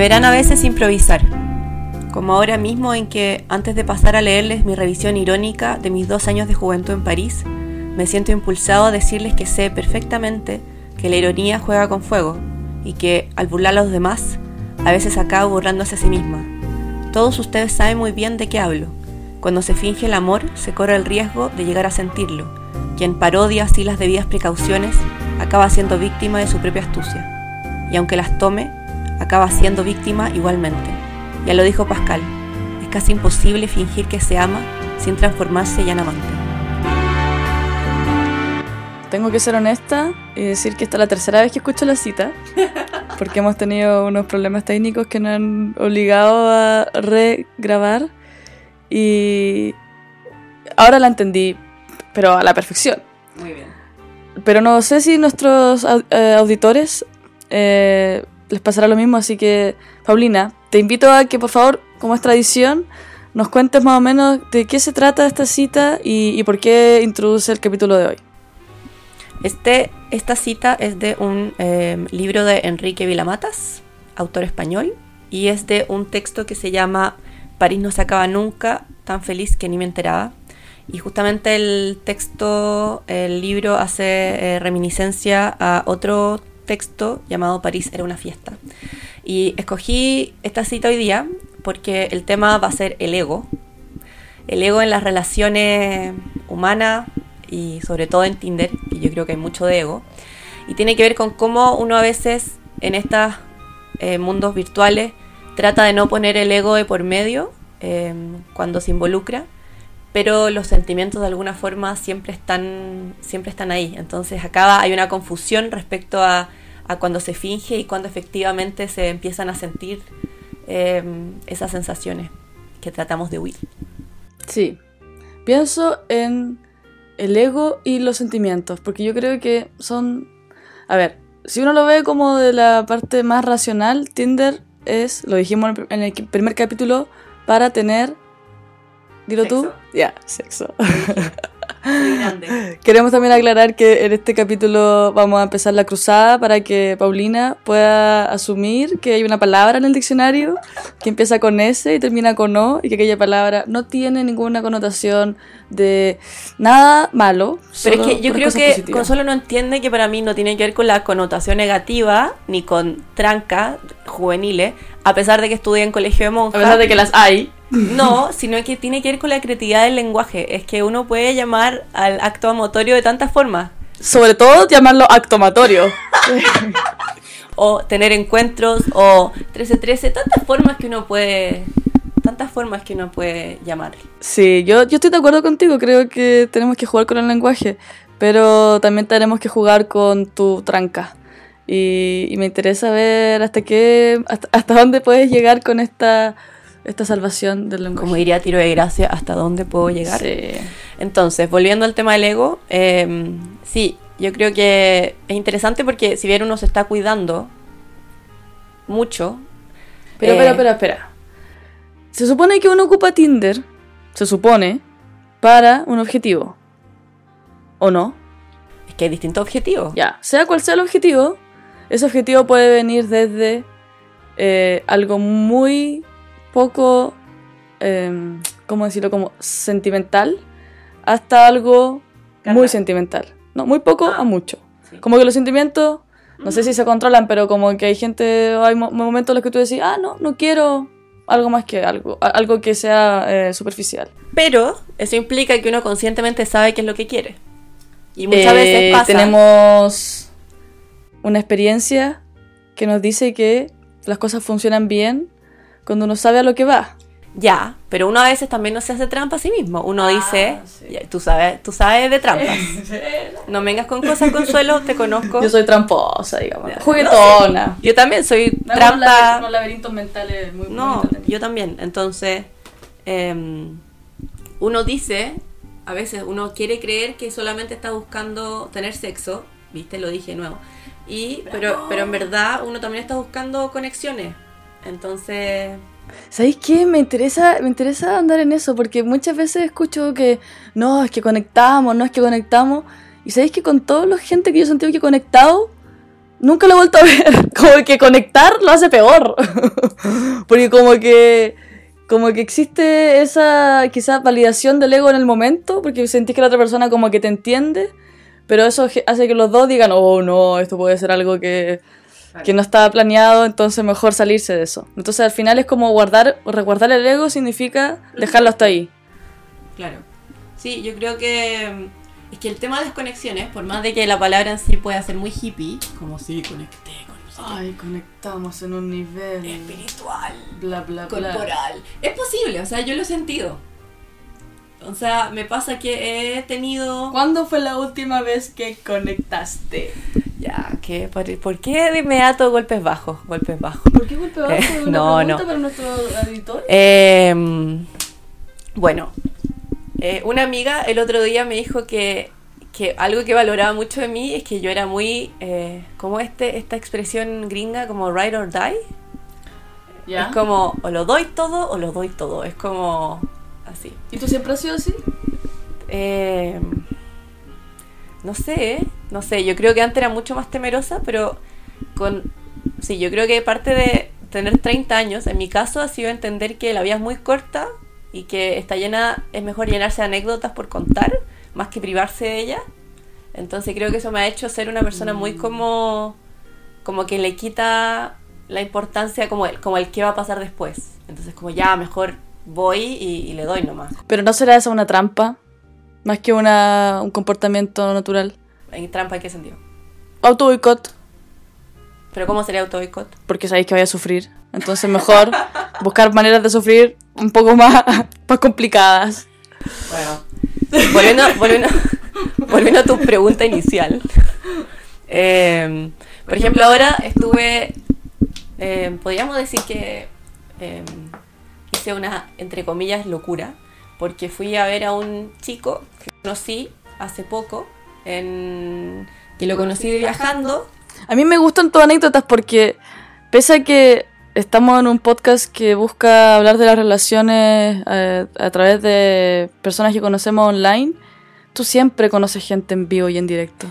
Me verán a veces improvisar, como ahora mismo en que, antes de pasar a leerles mi revisión irónica de mis dos años de juventud en París, me siento impulsado a decirles que sé perfectamente que la ironía juega con fuego y que, al burlar a los demás, a veces acaba burlándose a sí misma. Todos ustedes saben muy bien de qué hablo. Cuando se finge el amor, se corre el riesgo de llegar a sentirlo. Quien parodia así las debidas precauciones acaba siendo víctima de su propia astucia. Y aunque las tome, acaba siendo víctima igualmente. Ya lo dijo Pascal, es casi imposible fingir que se ama sin transformarse ya en amante. Tengo que ser honesta y decir que esta es la tercera vez que escucho la cita, porque hemos tenido unos problemas técnicos que nos han obligado a regrabar y ahora la entendí, pero a la perfección. Muy bien. Pero no sé si nuestros eh, auditores eh, les pasará lo mismo, así que Paulina, te invito a que por favor, como es tradición, nos cuentes más o menos de qué se trata esta cita y, por qué introduce el capítulo de hoy. Este, esta cita es de un eh, libro de Enrique Vilamatas, autor español, y es de un texto que se llama París no se acaba nunca, tan feliz que ni me enteraba. Y justamente el texto, el libro hace eh, reminiscencia a otro texto llamado París era una fiesta. Y escogí esta cita hoy día porque el tema va a ser el ego. El ego en las relaciones humanas y sobre todo en Tinder, que yo creo que hay mucho de ego. Y tiene que ver con cómo uno a veces en estos eh, mundos virtuales trata de no poner el ego de por medio eh, cuando se involucra, pero los sentimientos de alguna forma siempre están, siempre están ahí. Entonces acá hay una confusión respecto a a cuando se finge y cuando efectivamente se empiezan a sentir em, esas sensaciones que tratamos de huir. Sí, pienso en el ego y los sentimientos, porque yo creo que son, a ver, si uno lo ve como de la parte más racional, Tinder es, lo dijimos en el primer capítulo, para tener, dilo tú, ya, sexo. Queremos también aclarar que en este capítulo vamos a empezar la cruzada para que Paulina pueda asumir que hay una palabra en el diccionario que empieza con S y termina con O y que aquella palabra no tiene ninguna connotación de nada malo. Pero es que yo creo que Consuelo no entiende que para mí no tiene que ver con la connotación negativa ni con tranca juveniles, a pesar de que estudié en colegio de monjas. A pesar de que las hay. No, sino que tiene que ver con la creatividad del lenguaje. Es que uno puede llamar al acto amatorio de tantas formas. Sobre todo llamarlo acto amatorio. o tener encuentros, o 13-13, tantas formas que uno puede tantas formas que uno puede llamar. Sí, yo, yo estoy de acuerdo contigo, creo que tenemos que jugar con el lenguaje, pero también tenemos que jugar con tu tranca. Y, me interesa ver hasta qué, hasta dónde puedes llegar con esta esta salvación del lenguaje. Como diría Tiro de Gracia, ¿hasta dónde puedo llegar? Entonces, volviendo al tema del ego, em, sí, yo creo que es interesante porque si bien uno se está cuidando mucho... Pero, pero, eh, pero, espera. Se supone que uno ocupa Tinder, se supone, para un objetivo. ¿O no? Es que hay distintos objetivos. Ya, sea cual sea el objetivo, ese objetivo puede venir desde eh, algo muy poco, eh, ¿cómo decirlo? Como sentimental hasta algo muy sentimental. No, muy poco ah. a mucho. Como que los sentimientos, no sé si se controlan, pero como que hay gente, hay momentos en los que tú decís, ah, no, no quiero algo más que algo, algo que sea eh, superficial. Pero eso implica que uno conscientemente sabe qué es lo que quiere. Y muchas veces eh, pasa. Tenemos una experiencia que nos dice que las cosas funcionan bien cuando uno sabe a lo que va. Ya, pero uno a veces también no se hace trampa a sí mismo. Uno ah, dice, tú sabes, tú sabes de trampas. no vengas con cosas, Consuelo, te conozco. Yo soy tramposa, digamos. Juguetona. yo también soy trampa. Unos laberintos mentales muy No, yo también. Entonces, em, uno dice, a veces uno quiere creer que solamente está buscando tener sexo, ¿viste? Lo dije nuevo. Y, pero, pero en verdad uno también está buscando conexiones. Entonces ¿Sabéis qué? Me interesa, me interesa andar en eso, porque muchas veces escucho que no, es que conectamos, no es que conectamos. Y sabéis que con toda la gente que yo he sentido que he conectado, nunca lo he vuelto a ver. Como que conectar lo hace peor. Porque como que como que existe esa quizás validación del ego en el momento, porque sentís que la otra persona como que te entiende, pero eso hace que los dos digan, oh no, esto puede ser algo que, que no estaba planeado, entonces mejor salirse de eso. Entonces al final es como guardar, resguardar el ego significa dejarlo hasta ahí. Claro. Sí, yo creo que es que el tema de las conexiones, por más de que la palabra en sí pueda ser muy hippie, como si conecté con no sé Ay, conectamos en un nivel espiritual, bla bla corporal. Es posible, o sea, yo lo he sentido. O sea, me pasa que he tenido... ¿Cuándo fue la última vez que conectaste? Ya, ¿qué? ¿Por, por qué de inmediato golpes bajos? Golpes bajos. ¿Por qué golpe bajo? Eh, ¿Una no, pregunta no. para nuestro editor? Eh, bueno, eh, una amiga el otro día me dijo que, que algo que valoraba mucho de mí es que yo era muy, eh, como este, esta expresión gringa, como ride or die. ¿Ya? Es como, o lo doy todo o lo doy todo. Es como así. ¿Y tú siempre has sido así? Eh, no sé, ¿eh? no sé. Yo creo que antes era mucho más temerosa, pero con. Sí, yo creo que parte de tener 30 años, en mi caso, ha sido entender que la vida es muy corta y que está llena. Es mejor llenarse de anécdotas por contar, más que privarse de ellas. Entonces creo que eso me ha hecho ser una persona muy como. como que le quita la importancia como el, como el qué va a pasar después. Entonces, como ya, mejor voy y, y le doy nomás. Pero no será esa una trampa, más que una, un comportamiento natural. ¿En trampa en qué sentido? Auto boicot, ¿Pero cómo sería auto boicot? porque sabéis que vaya a sufrir. Entonces mejor buscar maneras de sufrir un poco más, más complicadas. Bueno. Volviendo, volviendo, volviendo a tu pregunta inicial. Eh, por ejemplo, ahora estuve. eh, podríamos decir que eh, hice una, entre comillas, locura. Porque fui a ver a un chico que conocí hace poco. En, que lo conocí viajando. A mí me gustan tus anécdotas porque, pese a que estamos en un podcast que busca hablar de las relaciones eh, a través de personas que conocemos online, tú siempre conoces gente en vivo y en directo.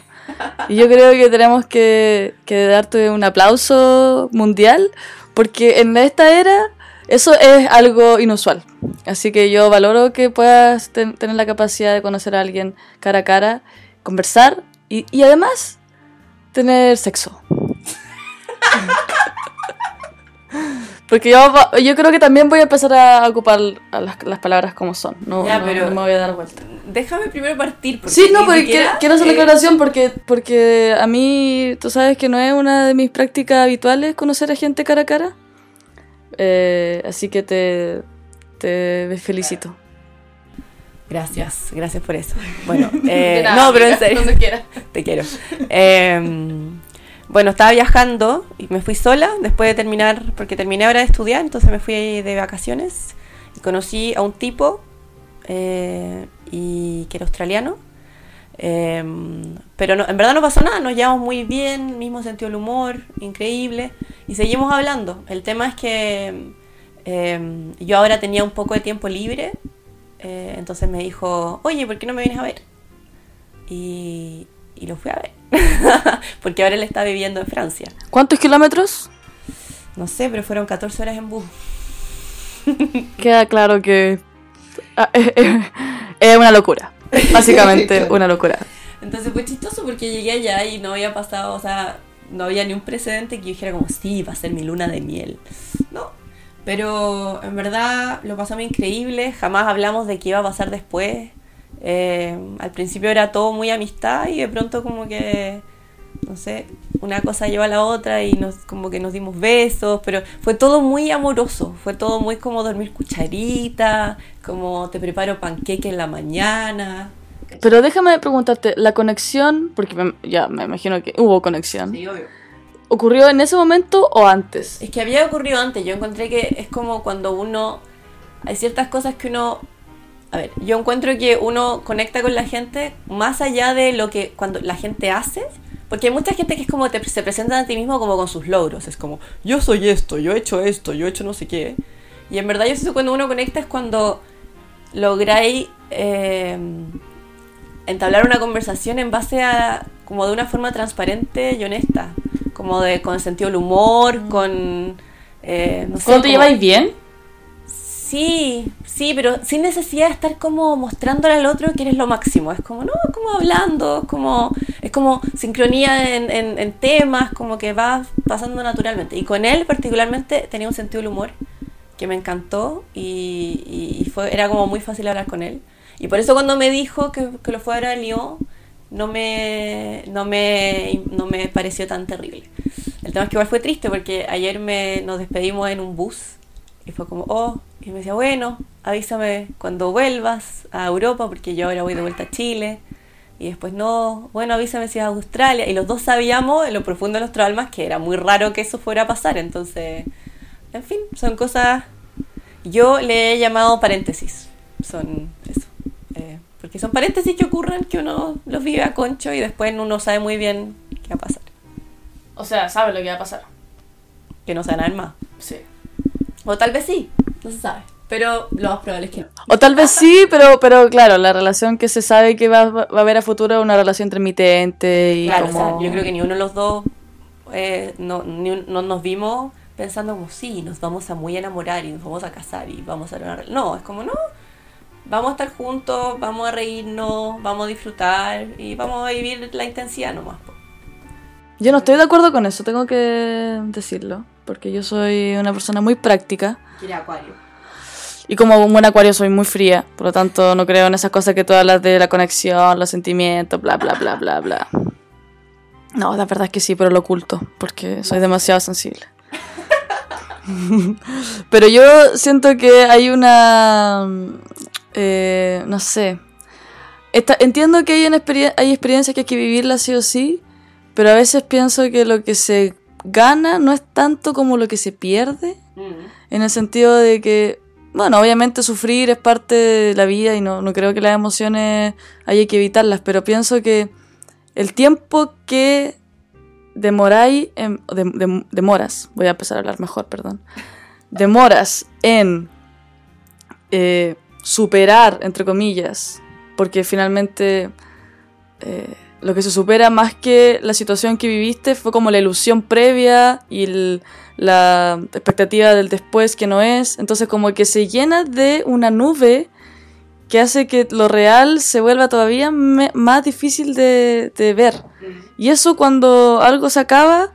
Y yo creo que tenemos que, que darte un aplauso mundial porque en esta era eso es algo inusual. Así que yo valoro que puedas ten- tener la capacidad de conocer a alguien cara a cara, conversar y, y además tener sexo. Porque yo, yo creo que también voy a empezar a ocupar a las, las palabras como son. No, Ya, no- pero- no me voy a dar vuelta. Déjame primero partir. Porque Sí, no, porque siquiera, quiero, quiero hacer la eh, aclaración porque, porque a mí, tú sabes que no es una de mis prácticas habituales conocer a gente cara a cara. Eh, así que te, te felicito. Gracias, gracias por eso. Bueno, eh, no, pero en serio. Te quiero. Eh, bueno, estaba viajando y me fui sola después de terminar, porque terminé ahora de estudiar, entonces me fui de vacaciones y conocí a un tipo eh, y que era australiano. Eh, pero no, en verdad no pasó nada, nos llevamos muy bien, mismo sentido del humor, increíble, y seguimos hablando. El tema es que eh, yo ahora tenía un poco de tiempo libre, eh, entonces me dijo, oye, ¿por qué no me vienes a ver? Y, y lo fui a ver, porque ahora él está viviendo en Francia. ¿Cuántos kilómetros? No sé, pero fueron 14 horas en bus. Queda claro que ah, es una locura. Básicamente una locura. Entonces fue chistoso porque llegué allá y no había pasado, o sea, no había ni un precedente que yo dijera como, sí, va a ser mi luna de miel. No, pero en verdad lo pasamos increíble, jamás hablamos de qué iba a pasar después. Eh, al principio era todo muy amistad y de pronto como que, no sé, una cosa lleva a la otra y nos como que nos dimos besos, pero fue todo muy amoroso, fue todo muy como dormir cucharita, como te preparo panqueque en la mañana. Pero déjame preguntarte, la conexión, porque me- ya me imagino que hubo conexión, obvio. ¿ocurrió en ese momento o antes? Es que había ocurrido antes. Yo encontré que es como cuando uno. Hay ciertas cosas que uno. A ver, yo encuentro que uno conecta con la gente más allá de lo que cuando la gente hace. Porque hay mucha gente que es como te, se presenta a ti mismo como con sus logros. Es como, yo soy esto, yo he hecho esto, yo he hecho no sé qué. Y en verdad yo sé que cuando uno conecta es cuando lográis eh, entablar una conversación en base a como de una forma transparente y honesta como de con sentido del humor, con... Eh, no sé, ¿Cómo te como- lleváis bien? Sí, sí, pero sin necesidad de estar como mostrándole al otro que eres lo máximo. Es como, no, como hablando, es como, es como sincronía en, temas, como que va pasando naturalmente. Y con él particularmente tenía un sentido del humor que me encantó y, y- fue, era como muy fácil hablar con él. Y por eso cuando me dijo que, que lo fuera a Lyon, no me, no, me, no me pareció tan terrible. El tema es que igual fue triste porque ayer me, nos despedimos en un bus y fue como, oh, y me decía, bueno, avísame cuando vuelvas a Europa porque yo ahora voy de vuelta a Chile. Y después, no, bueno, avísame si vas a Australia. Y los dos sabíamos en lo profundo de nuestras almas que era muy raro que eso fuera a pasar. Entonces, en fin, son cosas... Yo le he llamado paréntesis. Son eso. Eh, porque son paréntesis que ocurren que uno los vive a concho y después uno sabe muy bien qué va a pasar. O sea, sabes lo que va a pasar. Que no se van a ver más. Sí. O tal vez sí, no se sabe. Pero lo más probable es que no. O tal vez sí, pero, pero claro, la relación que se sabe que va, va a haber a futuro es una relación intermitente y Claro, o como... sea, yo creo que ni uno de los dos eh, no, ni un- no nos vimos pensando como, sí, nos vamos a muy enamorar y nos vamos a casar y vamos a tener una rel-". No, es como, no, vamos a estar juntos, vamos a reírnos, vamos a disfrutar y vamos a vivir la intensidad nomás. po. Yo no estoy de acuerdo con eso, tengo que decirlo, porque yo soy una persona muy práctica Quiere acuario. y como un buen acuario soy muy fría, por lo tanto no creo en esas cosas que tú hablas de la conexión, los sentimientos, bla, bla, bla, bla, bla. No, la verdad es que sí, pero lo oculto, porque soy demasiado sensible. pero yo siento que hay una... eh, no sé. Esta- entiendo que hay, una experien- hay experiencias que hay que vivirlas sí o sí, pero a veces pienso que lo que se gana no es tanto como lo que se pierde, en el sentido de que, bueno, obviamente sufrir es parte de la vida y no, no creo que las emociones haya que evitarlas, pero pienso que el tiempo que demoráis, en, demoras, voy a empezar a hablar mejor, perdón, demoras en eh, superar, entre comillas, porque finalmente eh, lo que se supera más que la situación que viviste fue como la ilusión previa y el- la expectativa del después que no es. Entonces como que se llena de una nube que hace que lo real se vuelva todavía me- más difícil de, de ver. Y eso cuando algo se acaba,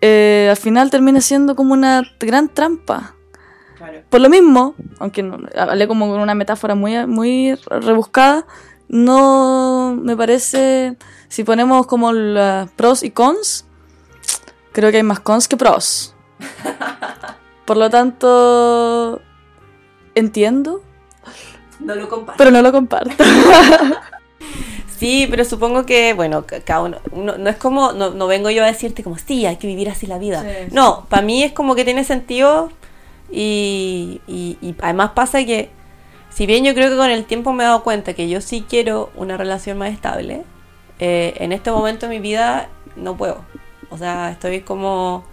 eh, al final termina siendo como una gran trampa. Por lo mismo, aunque no, hablé como con una metáfora muy, muy rebuscada, no me parece, si ponemos como las pros y cons, creo que hay más cons que pros. Por lo tanto, entiendo, No lo comparto. pero no lo comparto. Sí, pero supongo que, bueno, ca- cada uno, uno- no es como, no, no vengo yo a decirte como, sí, hay que vivir así la vida. Sí, sí. No, para mí es como que tiene sentido y, y, y además pasa que, si bien yo creo que con el tiempo me he dado cuenta que yo sí quiero una relación más estable, eh, en este momento de mi vida no puedo. O sea, estoy como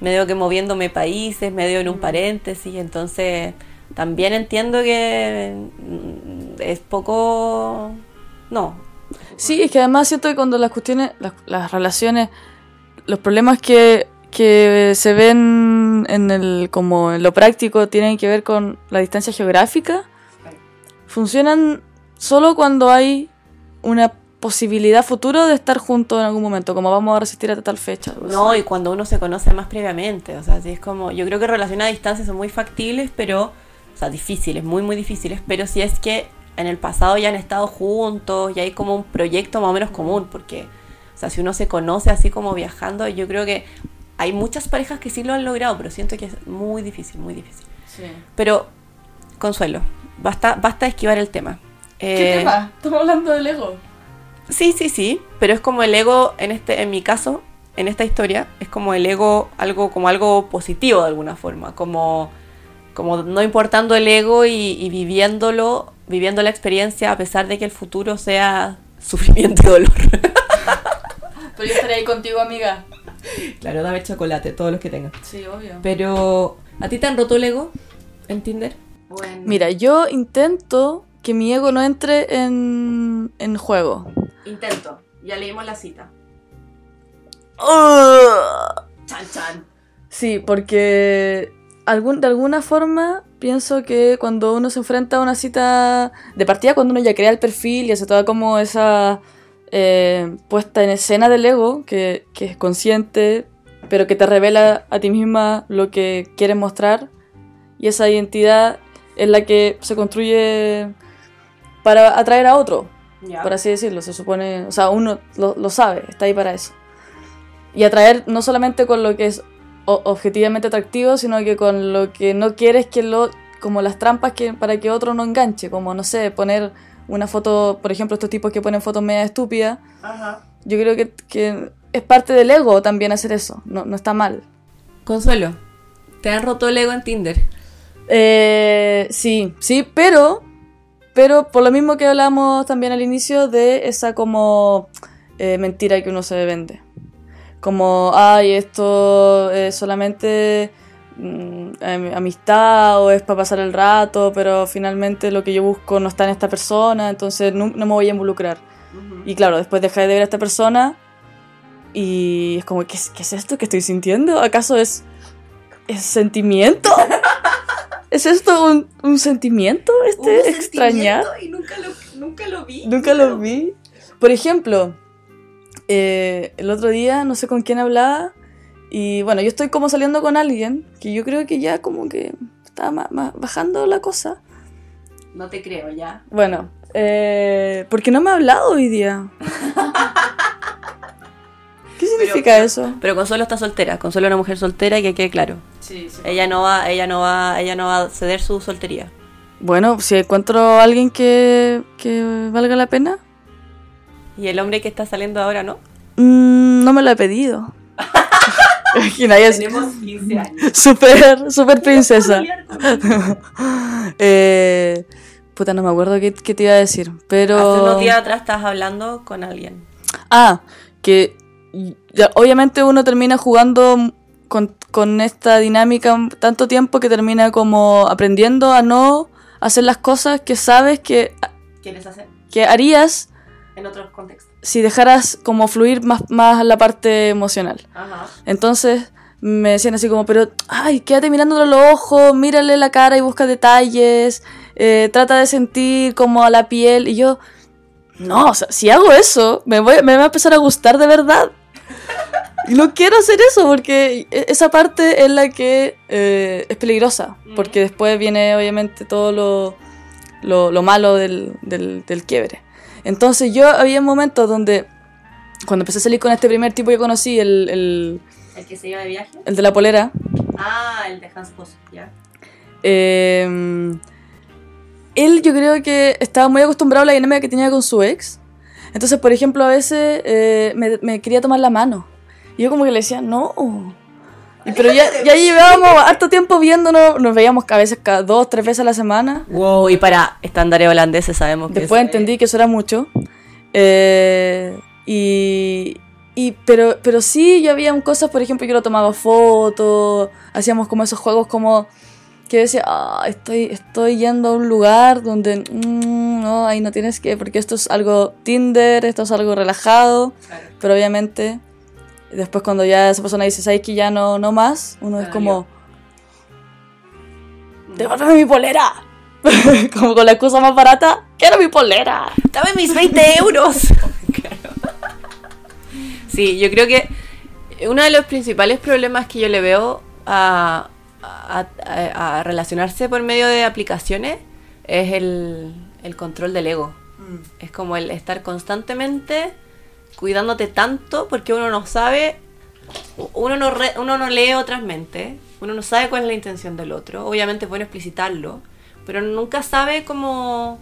medio que moviéndome países, medio en un paréntesis, entonces también entiendo que mm, es poco... No, Sí, es que además siento que cuando las cuestiones, las, las relaciones, los problemas que, que se ven en el, como en lo práctico tienen que ver con la distancia geográfica, funcionan solo cuando hay una posibilidad futuro de estar juntos en algún momento, como vamos a resistir hasta tal fecha. No, y cuando uno se conoce más previamente, o sea, así es como, yo creo que relaciones a distancia son muy factibles, pero, o sea, difíciles, muy, muy difíciles, pero si es que en el pasado ya han estado juntos y hay como un proyecto más o menos común, porque, o sea, si uno se conoce así como viajando, yo creo que hay muchas parejas que sí lo han logrado, pero siento que es muy difícil, muy difícil. Pero, Consuelo, basta, basta esquivar el tema. Eh, Estamos hablando del ego. Sí, sí, sí, pero es como el ego en este, en mi caso, en esta historia, es como el ego, algo, como algo positivo de alguna forma, como, como no importando el ego y, y viviéndolo, viviendo la experiencia a pesar de que el futuro sea sufrimiento y dolor. Pero yo estaré ahí contigo, amiga. claro, dame chocolate, todos los que tengas. Sí, obvio. Pero, ¿a ti te han roto el ego en Tinder? Mira, yo intento que mi ego no entre en, en juego. intento, ya leímos la cita. Chan, chan. Sí, porque algún, de alguna forma pienso que cuando uno se enfrenta a una cita de partida, cuando uno ya crea el perfil y hace toda como esa eh, puesta en escena del ego, que, que es consciente, pero que te revela a ti misma lo que quieres mostrar, y esa identidad es la que se construye para atraer a otro, Ya. por así decirlo, se supone, o sea, uno lo, lo sabe, está ahí para eso. Y atraer no solamente con lo que es objetivamente atractivo, sino que con lo que no quieres que lo, como las trampas que, para que otro no enganche, como, no sé, poner una foto, por ejemplo, estos tipos que ponen fotos media estúpidas, Ajá. yo creo que, que es parte del ego también hacer eso, no, no está mal. Consuelo, ¿te han roto el ego en Tinder? Eh, sí, sí, pero, pero por lo mismo que hablamos también al inicio de esa como eh, mentira que uno se vende. Como, ay, esto es solamente mm, am- amistad o es para pasar el rato, pero finalmente lo que yo busco no está en esta persona, entonces no, no me voy a involucrar. Y claro, después deja de ver a esta persona y es como, ¿qué, es- qué es esto que estoy sintiendo? ¿Acaso es, es sentimiento? ¿Es esto un, un sentimiento? Este extrañar. Y nunca lo, nunca lo vi. Nunca lo vi. Por ejemplo, eh, el otro día no sé con quién hablaba y bueno, yo estoy como saliendo con alguien que yo creo que ya como que está ma- ma- bajando la cosa. No te creo ya. Bueno, eh, porque no me ha hablado hoy día. ¿Qué significa eso? Pero Consuelo está soltera. Consuelo es una mujer soltera y que quede claro. Sí, sí. Ella no va, ella no va, ella no va a ceder su soltería. Bueno, si encuentro a alguien que, que valga la pena, Y el hombre que está saliendo ahora, ¿no? mm, no me lo he pedido. Es 15 años. súper, súper princesa. Eh, puta, no me acuerdo qué, qué te iba a decir, pero... Hace unos días atrás estabas hablando con alguien. Ah, que obviamente uno termina jugando con, con esta dinámica tanto tiempo que termina como aprendiendo a no hacer las cosas que sabes que, ¿Quieres hacer? que harías En otros contextos. si dejaras como fluir más, más la parte emocional. Ajá. Entonces me decían así como, pero, ay, quédate mirándolo a los ojos, mírale la cara y busca detalles, eh, trata de sentir como a la piel. Y yo, no, o sea, si hago eso, me, voy, me va a empezar a gustar de verdad. Y no quiero hacer eso porque e- esa parte es la que eh, es peligrosa, porque después viene obviamente todo lo, lo, lo malo del, del, del quiebre. Entonces yo había momentos donde, cuando empecé a salir con este primer tipo que conocí, el, el, ¿El que se iba de viaje? el de la polera, Ah, el de Hans Post, ya. eh, él yo creo que estaba muy acostumbrado a la dinámica que tenía con su ex. Entonces, por ejemplo, a veces eh, me, me quería tomar la mano. Y yo como que le decía, no. Pero ya, ya llevábamos harto tiempo viéndonos, nos veíamos a veces cada dos, tres veces a la semana. Wow, y para estándares holandeses sabemos que Después es- entendí que eso era mucho. Eh, y, y pero, pero sí, yo había cosas, por ejemplo, yo lo tomaba fotos, hacíamos como esos juegos como que decía, ah, estoy, estoy yendo a un lugar donde, mm, no, ahí no tienes que, porque esto es algo Tinder, esto es algo relajado, Claro. pero obviamente después cuando ya esa persona dice, ¿sabes que ya no, no más? Uno es como, devuélveme mi polera. como con la excusa más barata, quiero mi polera. Dame mis 20 euros. Claro. Sí, yo creo que uno de los principales problemas que yo le veo a, a- a- a relacionarse por medio de aplicaciones es el, el control del ego. Es como el estar constantemente cuidándote tanto porque uno no sabe, uno no, re- uno no lee otras mentes, uno no sabe cuál es la intención del otro. Obviamente es bueno explicitarlo, pero nunca sabe cómo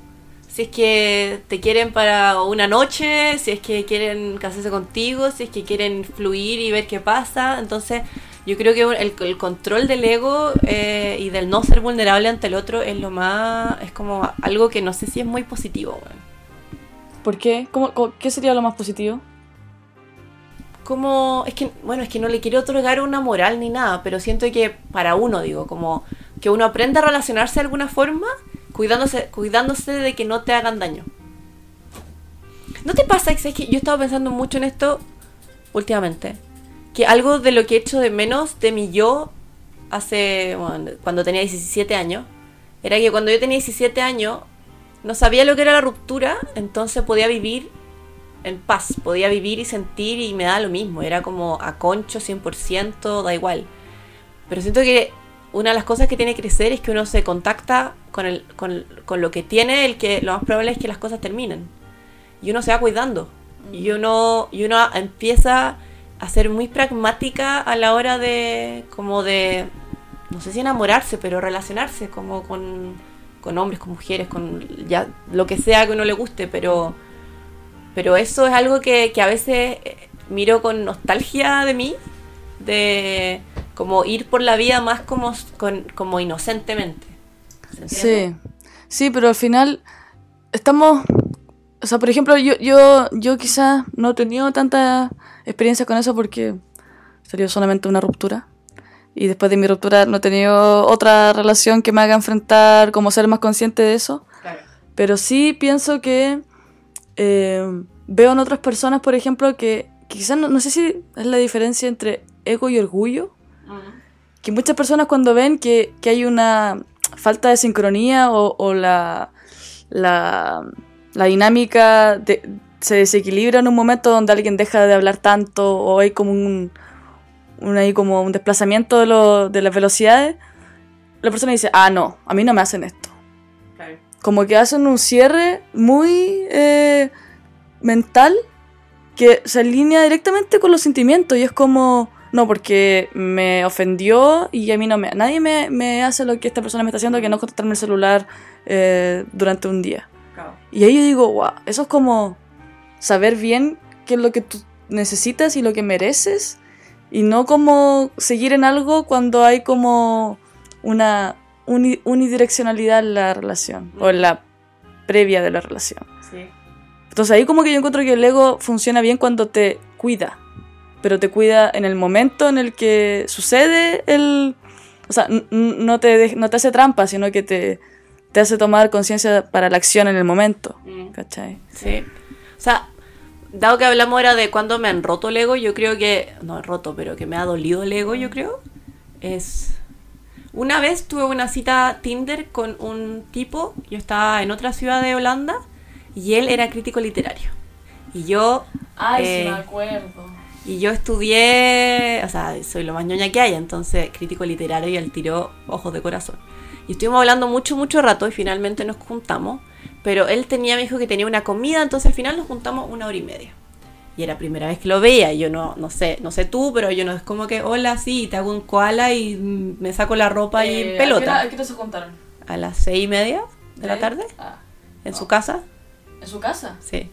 si es que te quieren para una noche, si es que quieren casarse contigo, si es que quieren fluir y ver qué pasa. Entonces, yo creo que el, el control del ego eh, y del no ser vulnerable ante el otro es lo más. es como algo que no sé si es muy positivo. ¿Por qué? ¿Cómo, cómo- qué sería lo más positivo? como es que bueno es que no le quiero otorgar una moral ni nada pero siento que para uno digo como que uno aprenda a relacionarse de alguna forma cuidándose cuidándose de que no te hagan daño no te pasa que yo he estado pensando mucho en esto últimamente que algo de lo que he hecho de menos de mi yo hace, bueno, cuando tenía 17 años, era que cuando yo tenía 17 años no sabía lo que era la ruptura, entonces podía vivir en paz, podía vivir y sentir y me da lo mismo, era como a concho 100%, da igual. Pero siento que una de las cosas que tiene que crecer es que uno se contacta con, el, con, con lo que tiene, el que lo más probable es que las cosas terminen. Y uno se va cuidando. Y uno, y uno empieza a ser muy pragmática a la hora de, como de, no sé si enamorarse, pero relacionarse como con, con hombres, con mujeres, con ya lo que sea que uno le guste, pero, pero eso es algo que, que a veces eh, miro con nostalgia de mí, de como ir por la vida más como, con- como inocentemente. Sí, sí, pero al final estamos, o sea, por ejemplo, yo, yo, yo quizás no he tenido tanta experiencia con eso porque salió solamente una ruptura. Y después de mi ruptura no he tenido otra relación que me haga enfrentar, como ser más consciente de eso. Claro. Pero sí pienso que eh, veo en otras personas, por ejemplo, que quizás no, no sé si es la diferencia entre ego y orgullo que muchas personas cuando ven que, que hay una falta de sincronía o, o la, la, la dinámica de- se desequilibra en un momento donde alguien deja de hablar tanto o hay como un, un, ahí como un desplazamiento de, lo- de las velocidades, la persona dice, ah, no, a mí no me hacen esto. Claro. Como que hacen un cierre muy eh, mental que se alinea directamente con los sentimientos y es como, no, porque me ofendió y a mí no me... Nadie me, me hace lo que esta persona me está haciendo, que no contestarme el celular eh, durante un día. Y ahí yo digo, wow, eso es como saber bien qué es lo que tú necesitas y lo que mereces y no como seguir en algo cuando hay como una uni- unidireccionalidad en la relación o en la previa de la relación. Sí. Entonces ahí como que yo encuentro que el ego funciona bien cuando te cuida, pero te cuida en el momento en el que sucede el... O sea, no te, no te hace trampa, sino que te, te hace tomar conciencia para la acción en el momento. Mm. ¿Cachai? Sí. O sea, dado que hablamos ahora de cuando me han roto el ego, yo creo que. No roto, pero que me ha dolido el ego, yo creo. Es. Una vez tuve una cita Tinder con un tipo. Yo estaba en otra ciudad de Holanda. Y él era crítico literario. Y yo. eh, acuerdo. Y yo estudié, o sea, soy lo más ñoña que hay, entonces crítico literario y al tiro ojos de corazón. Y estuvimos hablando mucho, mucho rato y finalmente nos juntamos. Pero él tenía, me dijo que tenía una comida, entonces al final nos juntamos una hora y media. Y era la primera vez que lo veía, y yo no, no sé, no sé tú, pero yo no es como que, hola, sí, te hago un koala y me saco la ropa y en pelota. ¿A qué hora se juntaron? A las seis y media de la tarde, Ah, en su casa, ¿En su casa? sí.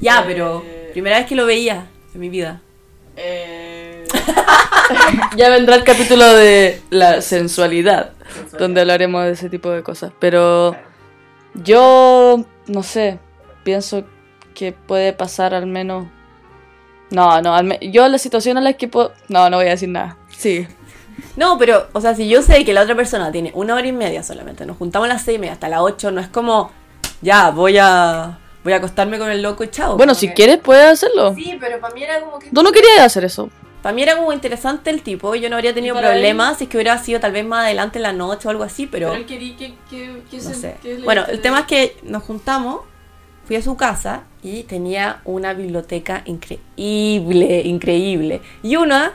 Ya, Eh, pero primera vez que lo veía en mi vida. Ya vendrá el capítulo de la sensualidad, donde hablaremos de ese tipo de cosas. Pero yo, no sé, pienso que puede pasar al menos... No, no, al me- yo la situación en la que puedo... No, no voy a decir nada. Sí. No, pero, o sea, si yo sé que la otra persona tiene una hora y media solamente, nos juntamos a las seis y media hasta las ocho, no es como, ya, voy a, voy a acostarme con el loco y chao. Bueno, si quieres puedes hacerlo. Sí, pero para mí era como que... Tú no querías hacer eso. Para mí era como interesante el tipo, yo no habría tenido problemas si es que hubiera sido tal vez más adelante en la noche o algo así, pero... quería que... no sé. Bueno, el tema es que nos juntamos, fui a su casa y tenía una biblioteca increíble, increíble. Y una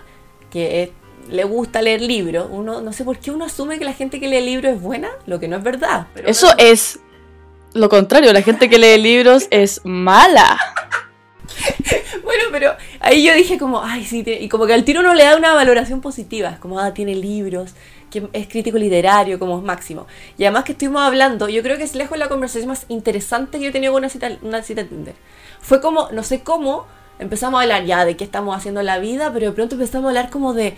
que le gusta leer libros, uno no sé por qué uno asume que la gente que lee libros es buena, lo que no es verdad. pero Eso es lo contrario, la gente que lee libros es mala. Bueno, pero ahí yo dije como, ay, sí, tiene- y como que al tiro uno le da una valoración positiva, es como, ah, tiene libros, que es crítico literario, como es máximo. Y además que estuvimos hablando, yo creo que es lejos la conversación más interesante que yo he tenido con una cita, una cita de Tinder. Fue como, no sé cómo, empezamos a hablar ya de qué estamos haciendo en la vida, pero de pronto empezamos a hablar como de,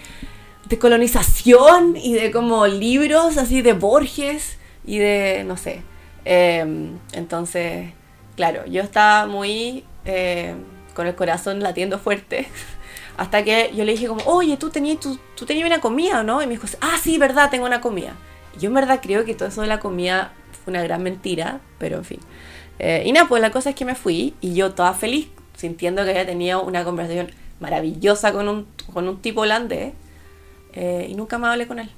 de colonización y de como libros así de Borges y de, no sé. Em, entonces, claro, yo estaba muy eh, con el corazón latiendo fuerte. Hasta que yo le dije como, oye, tú tenías, tú, tú tenías una comida, ¿o ¿no? Y me dijo, ah, sí, verdad, tengo una comida. Y yo en verdad creo que todo eso de la comida fue una gran mentira, pero en fin. Eh, y nada, pues la cosa es que me fui y yo toda feliz, sintiendo que había tenido una conversación maravillosa con un, con un tipo holandés eh, y nunca más hablé con él.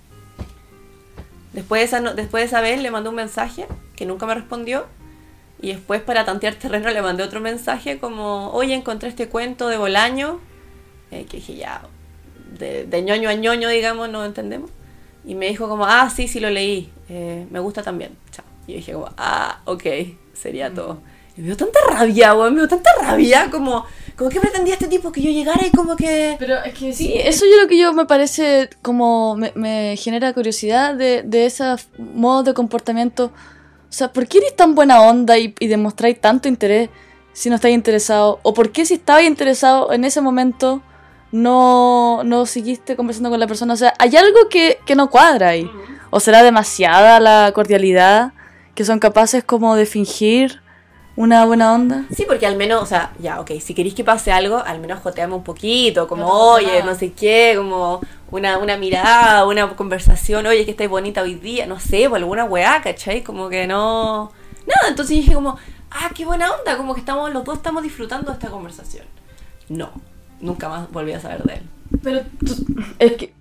Después de, esa, después de esa vez le mandé un mensaje que nunca me respondió y después para tantear terreno le mandé otro mensaje como, oye, encontré este cuento de Bolaño, eh, que dije ya, de, de ñoño a ñoño, digamos, no entendemos. Y me dijo como, ah, sí, sí lo leí, eh, me gusta también. Chao. Y yo dije como, ah, ok, sería todo. Y me dio tanta rabia, weón, me dio tanta rabia, como, como que pretendía este tipo que yo llegara y como que... Pero es que sí, eso yo lo que yo me parece como me, me genera curiosidad de, de esos modos de comportamiento. O sea, ¿por qué eres tan buena onda y, y demostráis tanto interés si no estáis interesado? ¿O por qué si estabas interesado en ese momento no, no seguiste conversando con la persona? O sea, hay algo que, que no cuadra ahí. ¿O será demasiada la cordialidad que son capaces como de fingir una buena onda? Sí, porque al menos, o sea, ya, ok, si queréis que pase algo, al menos joteame un poquito, como, No oye, nada. no sé qué, como una, una mirada, una conversación, oye, que estáis bonita hoy día, no sé, o alguna weá, ¿cachai? Como que no... Nada, entonces dije como, ah, qué buena onda, como que estamos, los dos estamos disfrutando de esta conversación. No, nunca más volví a saber de él. Pero tú, es que,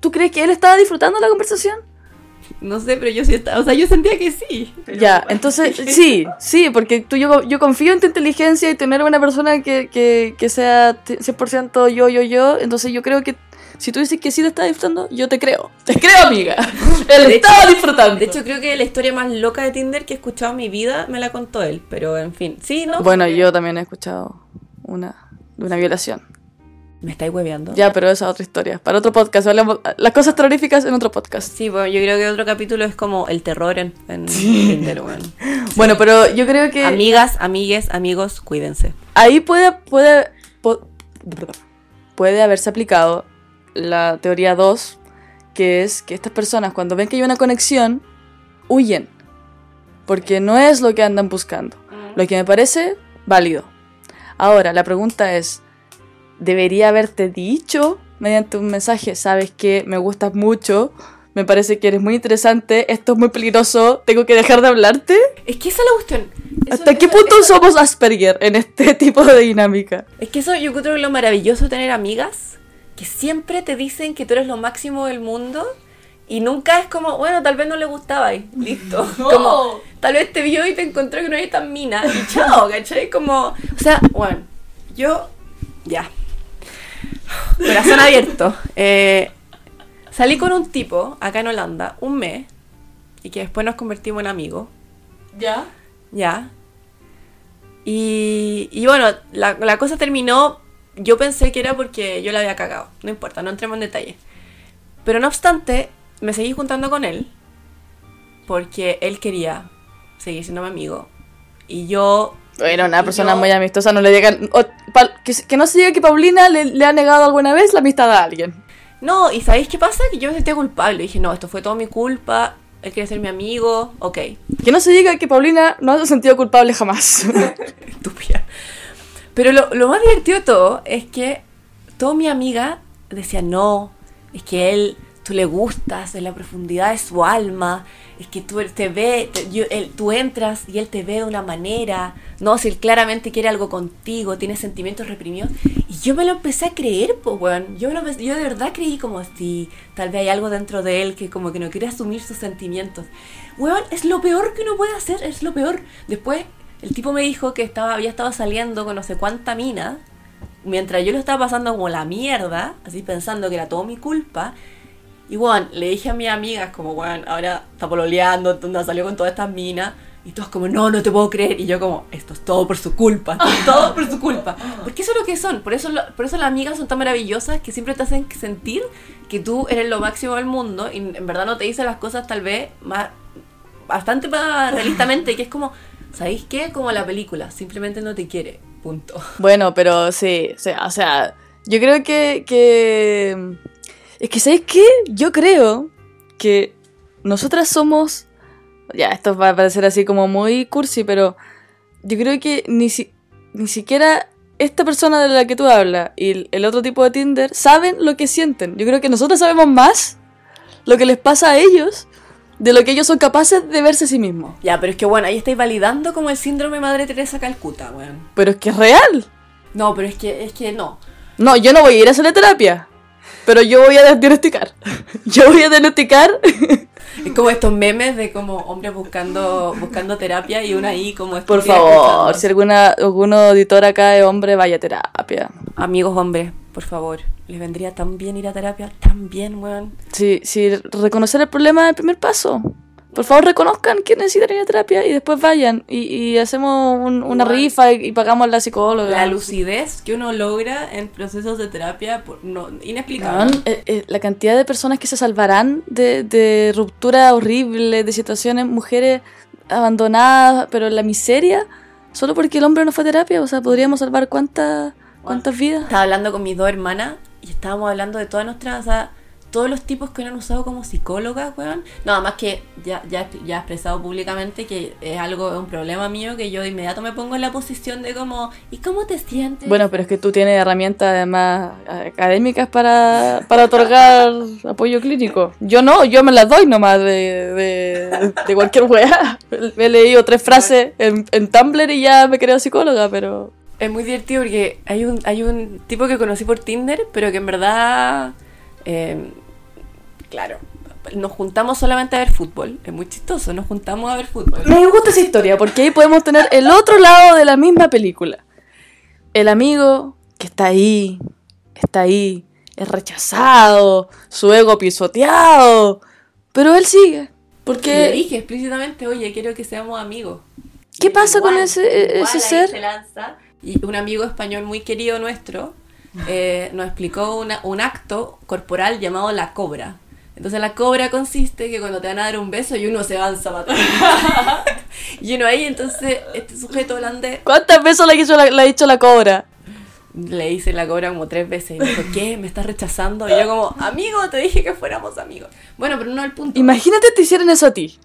¿tú crees que él estaba disfrutando la conversación? No sé, pero yo sí estaba, o sea, yo sentía que sí. Ya, entonces sí, sí, porque tú, yo, yo confío en tu inteligencia y tener una persona que, que, que sea t- 100% yo, yo, yo, entonces yo creo que si tú dices que sí te está disfrutando, yo te creo. Te creo, amiga. Él estaba disfrutando. De hecho, creo que la historia más loca de Tinder que he escuchado en mi vida me la contó él, pero en fin, sí, ¿no? bueno, yo también he escuchado una, de una violación. Me estáis hueveando. Ya, pero esa es otra historia. Para otro podcast. hablamos- las cosas terroríficas en otro podcast. Sí, bueno, yo creo que otro capítulo es como el terror en, en Tinder, weón. Bueno, pero yo creo que Amigas, amigues, amigos, cuídense. ahí puede, puede, puede haberse aplicado la teoría 2, que es que estas personas cuando ven que hay una conexión, huyen, porque no es lo que andan buscando. Lo que me parece válido. Ahora, la pregunta es, ¿debería haberte dicho mediante un mensaje, sabes que me gustas mucho, me parece que eres muy interesante, esto es muy peligroso, tengo que dejar de hablarte? Es que esa es la cuestión. Eso- ¿Hasta qué punto eso- somos Asperger en este tipo de dinámica? Es que eso yo creo que lo maravilloso de tener amigas, que siempre te dicen que tú eres lo máximo del mundo y nunca es como, bueno, tal vez no le gustaba y listo. No. Como, tal vez te vio y te encontró que no eres tan mina y chao, ¿cachai? Como, o sea, bueno, yo, ya. Corazón abierto. Eh, salí con un tipo acá en Holanda un mes y que después nos convertimos en amigos. ¿Ya? Ya. Y, y bueno, la, la cosa terminó. Yo pensé que era porque yo la había cagado. No importa, no entremos en detalle. Pero no obstante, me seguí juntando con él. Porque él quería seguir siendo mi amigo. Y yo. Bueno, una persona yo- muy amistosa no le o- pa- que, que no se diga que Paulina le, le ha negado alguna vez la amistad a alguien. No, ¿y sabéis qué pasa? Que yo me sentía culpable. Dije, no, esto fue todo mi culpa. Él quería ser mi amigo. Ok. Que no se diga que Paulina no se ha sentido culpable jamás. estúpida. Pero lo, lo más divertido de todo es que toda mi amiga decía, no, es que él, le gustas en la profundidad de su alma, es que tú te ve, yo- él- tú entras y él te ve de una manera, no, si él claramente quiere algo contigo, tiene sentimientos reprimidos. Y yo me lo empecé a creer, pues, weón. Yo, yo de verdad creí como si tal vez hay algo dentro de él que como que no quiere asumir sus sentimientos. Weón, es lo peor que uno puede hacer, es lo peor. Después, el tipo me dijo que estaba, había estado saliendo con no sé cuánta mina, mientras yo lo estaba pasando como la mierda, así pensando que era todo mi culpa. Y bueno, le dije a mis amigas como, bueno, ahora está pololeando, donde salió con todas estas minas. Y todos como, no, no te puedo creer. Y yo como, esto es todo por su culpa, esto es todo por su culpa. Porque eso es lo que son. Por eso, lo- por eso las amigas son tan maravillosas que siempre te hacen sentir que tú eres lo máximo del mundo y en verdad no te dicen las cosas tal vez más, bastante más realistamente, que es como, ¿sabéis qué? Como la película, simplemente no te quiere, punto. bueno, pero sí, o sea, o sea, yo creo que, que... Es que, ¿sabes qué? Yo creo que nosotras somos... Ya, esto va a parecer así como muy cursi, pero yo creo que ni, si- ni siquiera esta persona de la que tú hablas y el, otro tipo de Tinder saben lo que sienten. Yo creo que nosotros sabemos más lo que les pasa a ellos de lo que ellos son capaces de verse a sí mismos. Ya, pero es que bueno, ahí estáis validando como el síndrome Madre Teresa Calcuta, weón. Pero es que es real. No, pero es que, es que no. No, yo no voy a ir a hacer terapia. Pero yo voy a diagnosticar. Yo voy a diagnosticar. Es como estos memes de como hombres buscando buscando terapia y una ahí como Por favor, escuchando. si alguna, algún auditor acá es hombre, vaya a terapia. Amigos hombres, por favor. Les vendría tan bien ir a terapia, tan bien, weón. Sí, sí, reconocer el problema es el primer paso. Por favor, reconozcan que necesitan ir a terapia y después vayan. Y, y hacemos un- una rifa y, y pagamos a la psicóloga. La lucidez que uno logra en procesos de terapia, por- no, inexplicable. Eh, eh, la cantidad de personas que se salvarán de, de rupturas horribles, de situaciones, mujeres abandonadas, pero en la miseria, solo porque el hombre no fue a terapia. O sea, podríamos salvar cuántas cuántas vidas. Estaba hablando con mis dos hermanas y estábamos hablando de todas nuestras, o sea, todos los tipos que no han usado como psicólogas, weón. No, más que ya, ya, ya he expresado públicamente que es algo, es un problema mío que yo de inmediato me pongo en la posición de como, ¿y cómo te sientes? Bueno, pero es que tú tienes herramientas además académicas para, para otorgar apoyo clínico. Yo no, yo me las doy nomás de, de, de cualquier weá. He leído tres frases en, en Tumblr y ya me creo psicóloga, pero... Es muy divertido porque hay un, hay un tipo que conocí por Tinder, pero que en verdad, eh, claro, nos juntamos solamente a ver fútbol. Es muy chistoso, nos juntamos a ver fútbol. Me gusta esa historia porque ahí podemos tener el otro lado de la misma película. El amigo que está ahí, está ahí, es rechazado, su ego pisoteado, pero él sigue. Le Porque dije explícitamente, oye, quiero que seamos amigos. ¿Qué pasa con ese- ser? se lanza. Y un amigo español muy querido nuestro eh, nos explicó una- un acto corporal llamado la cobra. Entonces la cobra consiste que cuando te van a dar un beso y uno se avanza para atrás. y uno ahí, entonces, este sujeto holandés ¿cuántas veces le ha dicho la, le ha dicho la cobra? le hice la cobra como tres veces y me dijo, ¿qué? ¿Me estás rechazando? Y yo como, amigo, te dije que fuéramos amigos. Bueno, pero no al punto. Imagínate te hicieran eso a ti.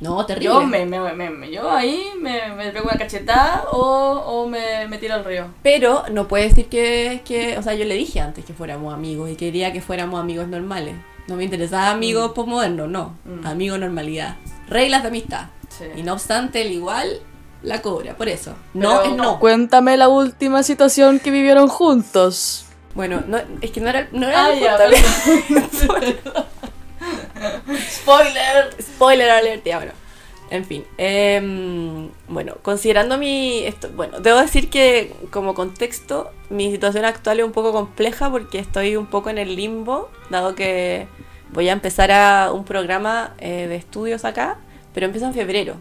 No, terrible. Yo, me, me, me- me- yo ahí me, me pego una cachetada o, o me, me tiro al río. Pero no puede decir que, que, o sea, yo le dije antes que fuéramos amigos y quería que fuéramos amigos normales. No me interesaba amigos postmodernos, no. Mm. Amigos normalidad. Reglas de amistad. Sí. Y no obstante, el igual la cobra, por eso. No es no. Cuéntame la última situación que vivieron juntos. Bueno, no, es que no era, no era el ya, punto. Spoiler. Spoiler alert, ya bueno. En fin, em, bueno, considerando mi... Bueno, debo decir que como contexto, mi situación actual es un poco compleja porque estoy un poco en el limbo, dado que voy a empezar a un programa eh, de estudios acá, pero empiezo en febrero.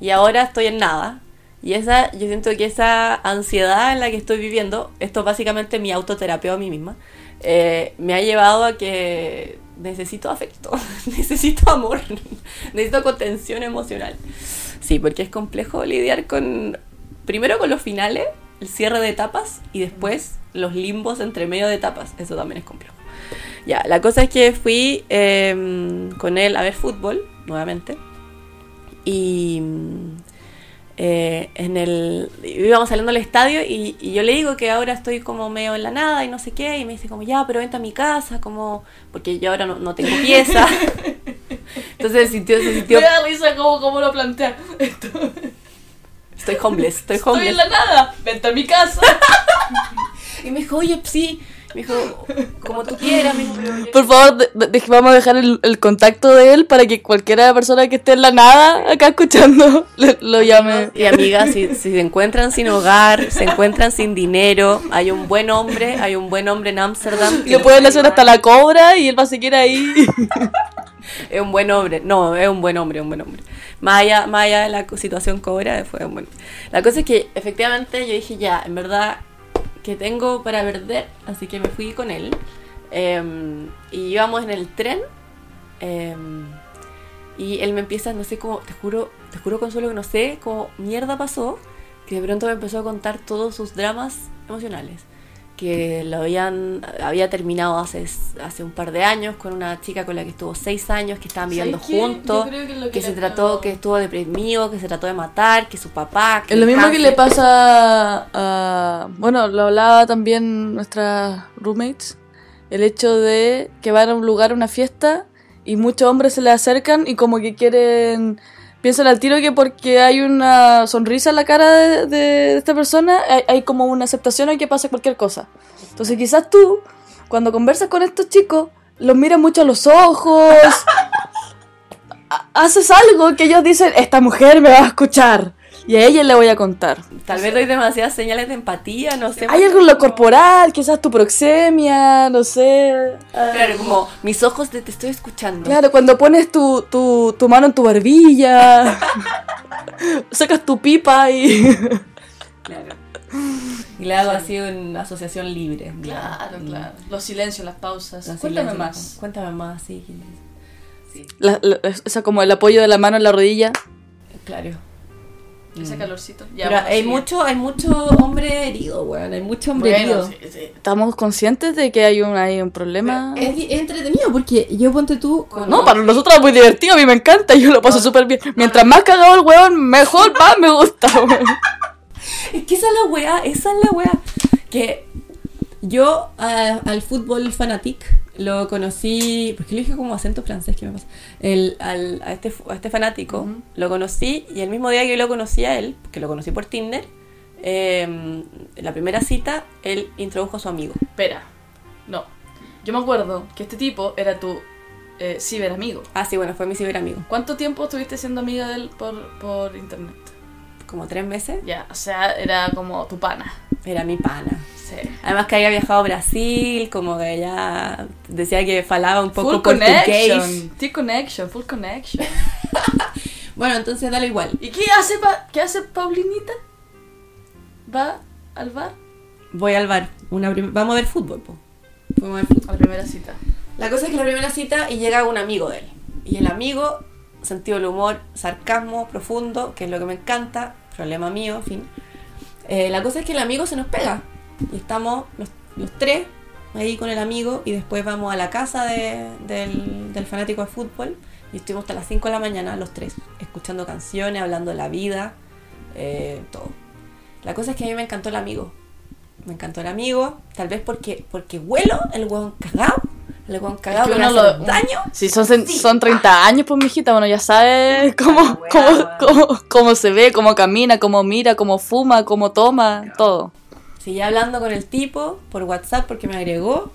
Y ahora estoy en nada. Y esa, yo siento que esa ansiedad en la que estoy viviendo, esto es básicamente mi autoterapia a mí misma, eh, me ha llevado a que necesito afecto, necesito amor, necesito contención emocional. Sí, porque es complejo lidiar con, primero con los finales, el cierre de etapas y después los limbos entre medio de etapas. Eso también es complejo. Ya, la cosa es que fui eh, con él a ver fútbol nuevamente y eh, en el íbamos saliendo al estadio y, y yo le digo que ahora estoy como medio en la nada y no sé qué y me dice como ya pero vente a mi casa como porque yo ahora no, no tengo pieza entonces se sintió, se sintió Me da risa cómo, cómo lo plantea. estoy homeless estoy Estoy homeless en la nada. Vente a mi casa. y me dijo oye sí me dijo como tú quieras me dijo, Por favor, de- de- vamos a dejar el, el contacto de él para que cualquiera persona que esté en la nada acá escuchando le- lo llame. Y amigas, si, si se encuentran sin hogar, se encuentran sin dinero, hay un buen hombre, hay un buen hombre en Ámsterdam. Le pueden puede hacer hasta la cobra y él va a seguir ahí. Es un buen hombre, no, es un buen hombre, es un buen hombre. Más allá, más allá de la situación cobra, fue un buen La cosa es que efectivamente yo dije ya, en verdad que tengo para perder, así que me fui con él. Em, y íbamos en el tren. em, y él me empieza, no sé cómo, te juro, te juro Consuelo que no sé cómo mierda pasó, que de pronto me empezó a contar todos sus dramas emocionales. Que lo habían, había terminado hace, hace un par de años con una chica con la que estuvo seis años, que estaban viviendo juntos, que que, que se trató, que estuvo deprimido, que se trató de matar, que su papá... Es lo mismo que le pasa a... Bueno, lo hablaba también nuestras roommates. El hecho de que van a un lugar, a una fiesta, y muchos hombres se le acercan y como que quieren piensan al tiro que porque hay una sonrisa en la cara de, esta persona, hay, como una aceptación a que pase cualquier cosa. Entonces quizás tú, cuando conversas con estos chicos, los miras mucho a los ojos, ha- haces algo que ellos dicen, esta mujer me va a escuchar. Y a ella le voy a contar. Tal vez doy demasiadas señales de empatía, no sé. Hay algo en lo corporal, quizás tu proxemia, no sé. Claro, como mis ojos de te estoy escuchando. Claro, cuando pones tu, tu, tu mano en tu barbilla, sacas tu pipa y... Claro. Y le hago así una asociación libre. Claro, Mm. claro. Los silencios, las pausas. Los Cuéntame silencios, más. Cuéntame más, sí. Sí, La, la- esa como el apoyo de la mano en la rodilla. claro. Ese Mm. calorcito. Pero hay mucho, hay mucho hombre herido, weón. Hay mucho hombre herido. Estamos conscientes de que hay un, hay un problema. Es, entretenido porque yo ponte tú. con- No, para nosotros es muy divertido, a mí me encanta, yo lo paso súper bien. Mientras más cagado el hueón, mejor, más me gusta, weón. Es que esa es la weá, esa es la weá. Que yo a- al fútbol fanatic lo conocí, porque lo dije como acento francés, ¿qué me pasa? El, al- a, este, a este fanático lo conocí y el mismo día que yo lo conocí a él, que lo conocí por Tinder, eh, en la primera cita, él introdujo a su amigo. Espera, no. Yo me acuerdo que este tipo era tu eh, ciberamigo. Ah, sí, bueno, fue mi ciberamigo. ¿Cuánto tiempo estuviste siendo amiga de él por, por internet? Como tres meses. Ya, o sea, era como tu pana. Era mi pana. Sí. Además que había viajado a Brasil, como que ya decía que falaba un poco Full portugués. connection. T-connection, full connection. Bueno, entonces dale igual. ¿Y qué hace, pa- qué hace Paulinita? ¿Va al bar? Voy al bar. Una Vamos a ver fútbol, po. Fuimos a ver fútbol. La primera cita. La cosa es que la primera cita y llega un amigo de él. Y el amigo, sentido del humor, sarcasmo profundo, que es lo que me encanta, problema mío, en fin. Eh, la cosa es que el amigo se nos pega. Y estamos los, los tres ahí con el amigo y después vamos a la casa de- del, del fanático de fútbol. Y estuvimos hasta las 5 de la mañana los tres, escuchando canciones, hablando de la vida, eh, todo. La cosa es que a mí me encantó el amigo. Me encantó el amigo, tal vez porque, porque huelo el hueón cagado. El hueón cagado que, uno me hace lo- daño. Sí, son, son 30 años, pues, mijita. Bueno, ya sabes cómo, cómo, cómo, cómo se ve, cómo camina, cómo mira, cómo fuma, cómo toma, todo. Seguí hablando con el tipo por WhatsApp porque me agregó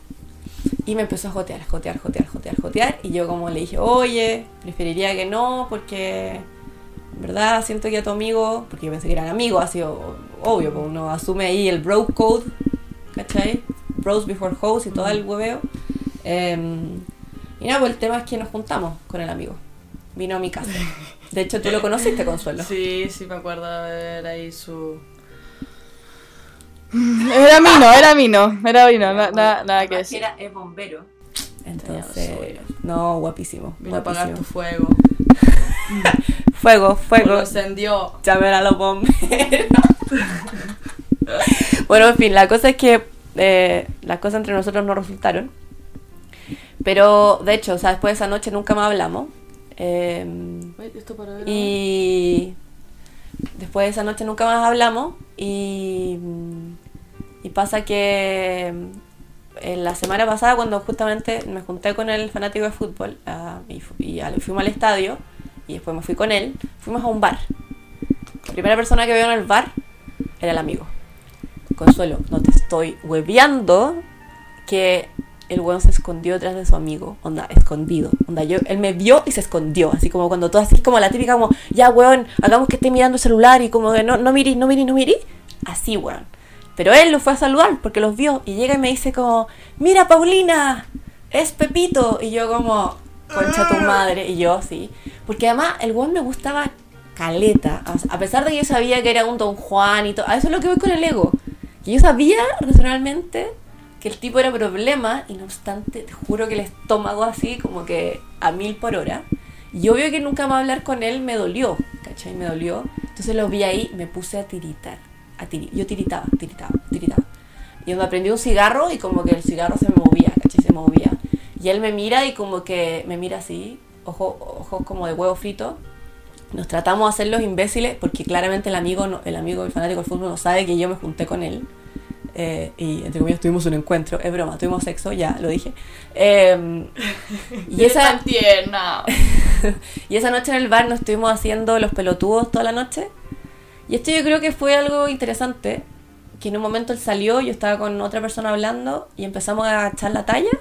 y me empezó a jotear, jotear, jotear, jotear, jotear. Y yo como le dije, oye, preferiría que no porque, verdad, siento que a tu amigo, porque yo pensé que eran amigos, ha sido obvio, pues uno asume ahí el bro code, ¿cachai? Bros before hoes y todo el hueveo. Em, y nada, pues el tema es que nos juntamos con el amigo. Vino a mi casa. De hecho, tú lo conociste, Consuelo. Sí, sí, me acuerdo de ver ahí su... Era vino, era vino, era vino, na- na- nada que decir. Era es bombero. Entonces, no, guapísimo. Vino a apagar tu guapísimo. fuego. Fuego, Lo fuego. encendió. Llamen a los bomberos. bueno, en fin, la cosa es que eh, las cosas entre nosotros no resultaron. Pero, de hecho, o sea, después de esa noche nunca más hablamos. Eh, Wait, esto para ver. y después de esa noche nunca más hablamos y, y pasa que en la semana pasada cuando justamente me junté con el fanático de fútbol ah, y, y al- fuimos al estadio y después me fui con él, fuimos a un bar. La primera persona que veo en el bar era el amigo. Consuelo, no te estoy hueveando que el weón se escondió detrás de su amigo. Onda, escondido. Onda, yo, él me vio y se escondió. Así como cuando tú así como la típica como, ya weón, hagamos que esté mirando el celular y como no, no mirís, no mirís, no mirís. Así, weón. Pero él lo fue a saludar porque los vio y llega y me dice como, mira Paulina, es Pepito. Y yo como, concha tu madre. Y yo, sí. Porque además el weón me gustaba caleta. A pesar de que yo sabía que era un Don Juan y todo. Eso es lo que voy con el ego. Que yo sabía racionalmente que el tipo era problema y no obstante, te juro que el estómago así como que a mil por hora. Y obvio que nunca más hablar con él me dolió, ¿cachai? Me dolió. Entonces lo vi ahí, me puse a tiritar. A yo tiritaba, tiritaba, tiritaba. Y me prendí un cigarro y como que el cigarro se me movía, ¿cachai? Se movía. Y él me mira y como que me mira así, ojos ojos como de huevo frito. Nos tratamos de hacer los imbéciles porque claramente el amigo, no- el amigo, el fanático del fútbol no sabe que yo me junté con él. eh, y entre comillas tuvimos un encuentro, es broma, tuvimos sexo, ya lo dije. Eh, y, esa, tierna. y esa noche en el bar nos estuvimos haciendo los pelotudos toda la noche. Y esto yo creo que fue algo interesante, que en un momento él salió, yo estaba con otra persona hablando y empezamos a echar la talla.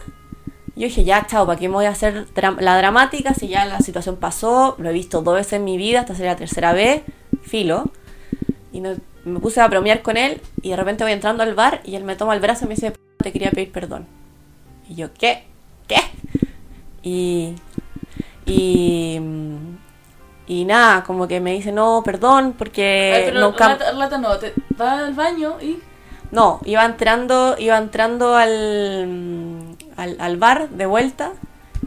Yo dije, ya, chao, ¿para qué me voy a hacer la dramática si ya la situación pasó? Lo he visto dos veces en mi vida, esta sería la tercera vez, filo. Y me puse a bromear con él y de repente voy entrando al bar y él me toma el brazo y me dice, te quería pedir perdón. Y yo, ¿qué? ¿Qué? Y... Y... Y nada, como que me dice, no, perdón, porque Ay, pero nunca... relata, relata no, te va al baño y... No, iba entrando, iba entrando al, al, al bar de vuelta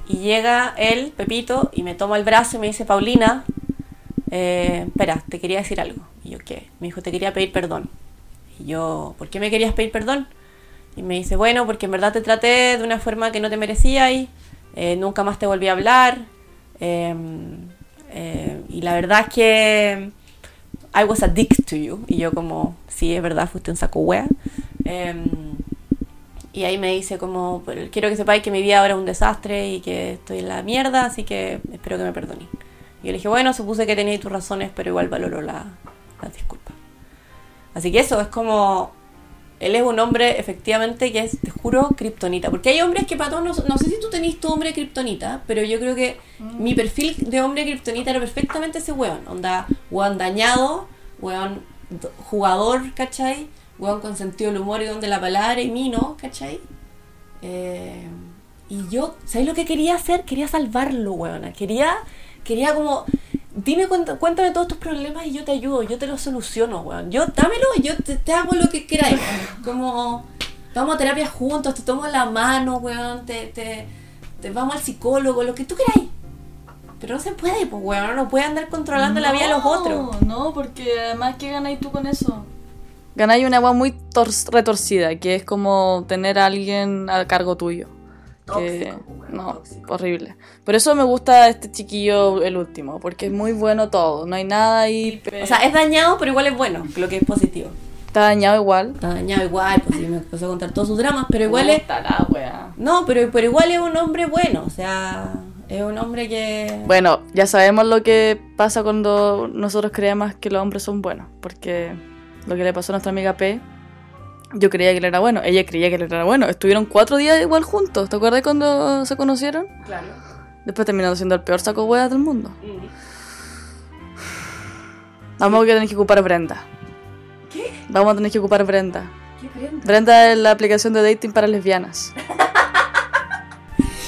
y llega él, Pepito, y me toma el brazo y me dice, Paulina, eh, espera, te quería decir algo. Y yo, ¿qué? Me dijo, te quería pedir perdón. Y yo, ¿por qué me querías pedir perdón? Y me dice, bueno, porque en verdad te traté de una forma que no te merecía y eh, nunca más te volví a hablar. eh, eh, y la verdad es que I was a dick to you. Y yo como, sí, es verdad, fuiste un saco wea. Em, y ahí me dice como, "Pero quiero que sepáis que mi vida ahora es un desastre y que estoy en la mierda, así que espero que me perdonéis. Y yo le dije, bueno, supuse que teníais tus razones, pero igual valoro la- las disculpas. Así que eso, es como... Él es un hombre, efectivamente, que es, te juro, kriptonita. Porque hay hombres que para todos, no, no sé si tú tenés tu hombre kriptonita, pero yo creo que mi perfil de hombre kriptonita era perfectamente ese weón. Onda, weón dañado, weón jugador, ¿cachai? Weón con sentido del humor y donde la palabra y mí no, ¿cachai? Eh, y yo, ¿sabes lo que quería hacer? Quería salvarlo, weona. Quería, quería como, dime, cuéntame todos tus problemas y yo te ayudo, yo te los soluciono, weón. Yo, dámelo y yo te, te hago lo que queráis. Como, vamos a terapia juntos, te tomo la mano, weón, te, te, te vamos al psicólogo, lo que tú queráis. Pero no se puede, pues, weón, no puede andar controlando la vida de los otros. No, porque además, ¿qué ganáis tú con eso? Ganáis una agua muy tor- retorcida, que es como tener a alguien a cargo tuyo. Que, Tóxico, weón, no, tóxico. horrible. Por eso me gusta este chiquillo, el último, porque es muy bueno todo. No hay nada ahí. O sea, es dañado, pero igual es bueno, lo que es positivo. está dañado igual. Está dañado igual, pues sí, me empezó a contar todos sus dramas, pero igual es... Puta la wea. No, pero, pero igual es un hombre bueno, o sea, es un hombre que... Bueno, ya sabemos lo que pasa cuando nosotros creemos que los hombres son buenos, porque lo que le pasó a nuestra amiga P, yo creía que él era bueno, ella creía que él era bueno, estuvieron cuatro días igual juntos, ¿te acuerdas cuando se conocieron? Claro. Después terminaron siendo el peor saco hueá del mundo. Vamos a tener que ocupar Brenda. ¿Qué? Vamos a tener que ocupar Brenda. ¿Qué prenda? Brenda es la aplicación de dating para lesbianas.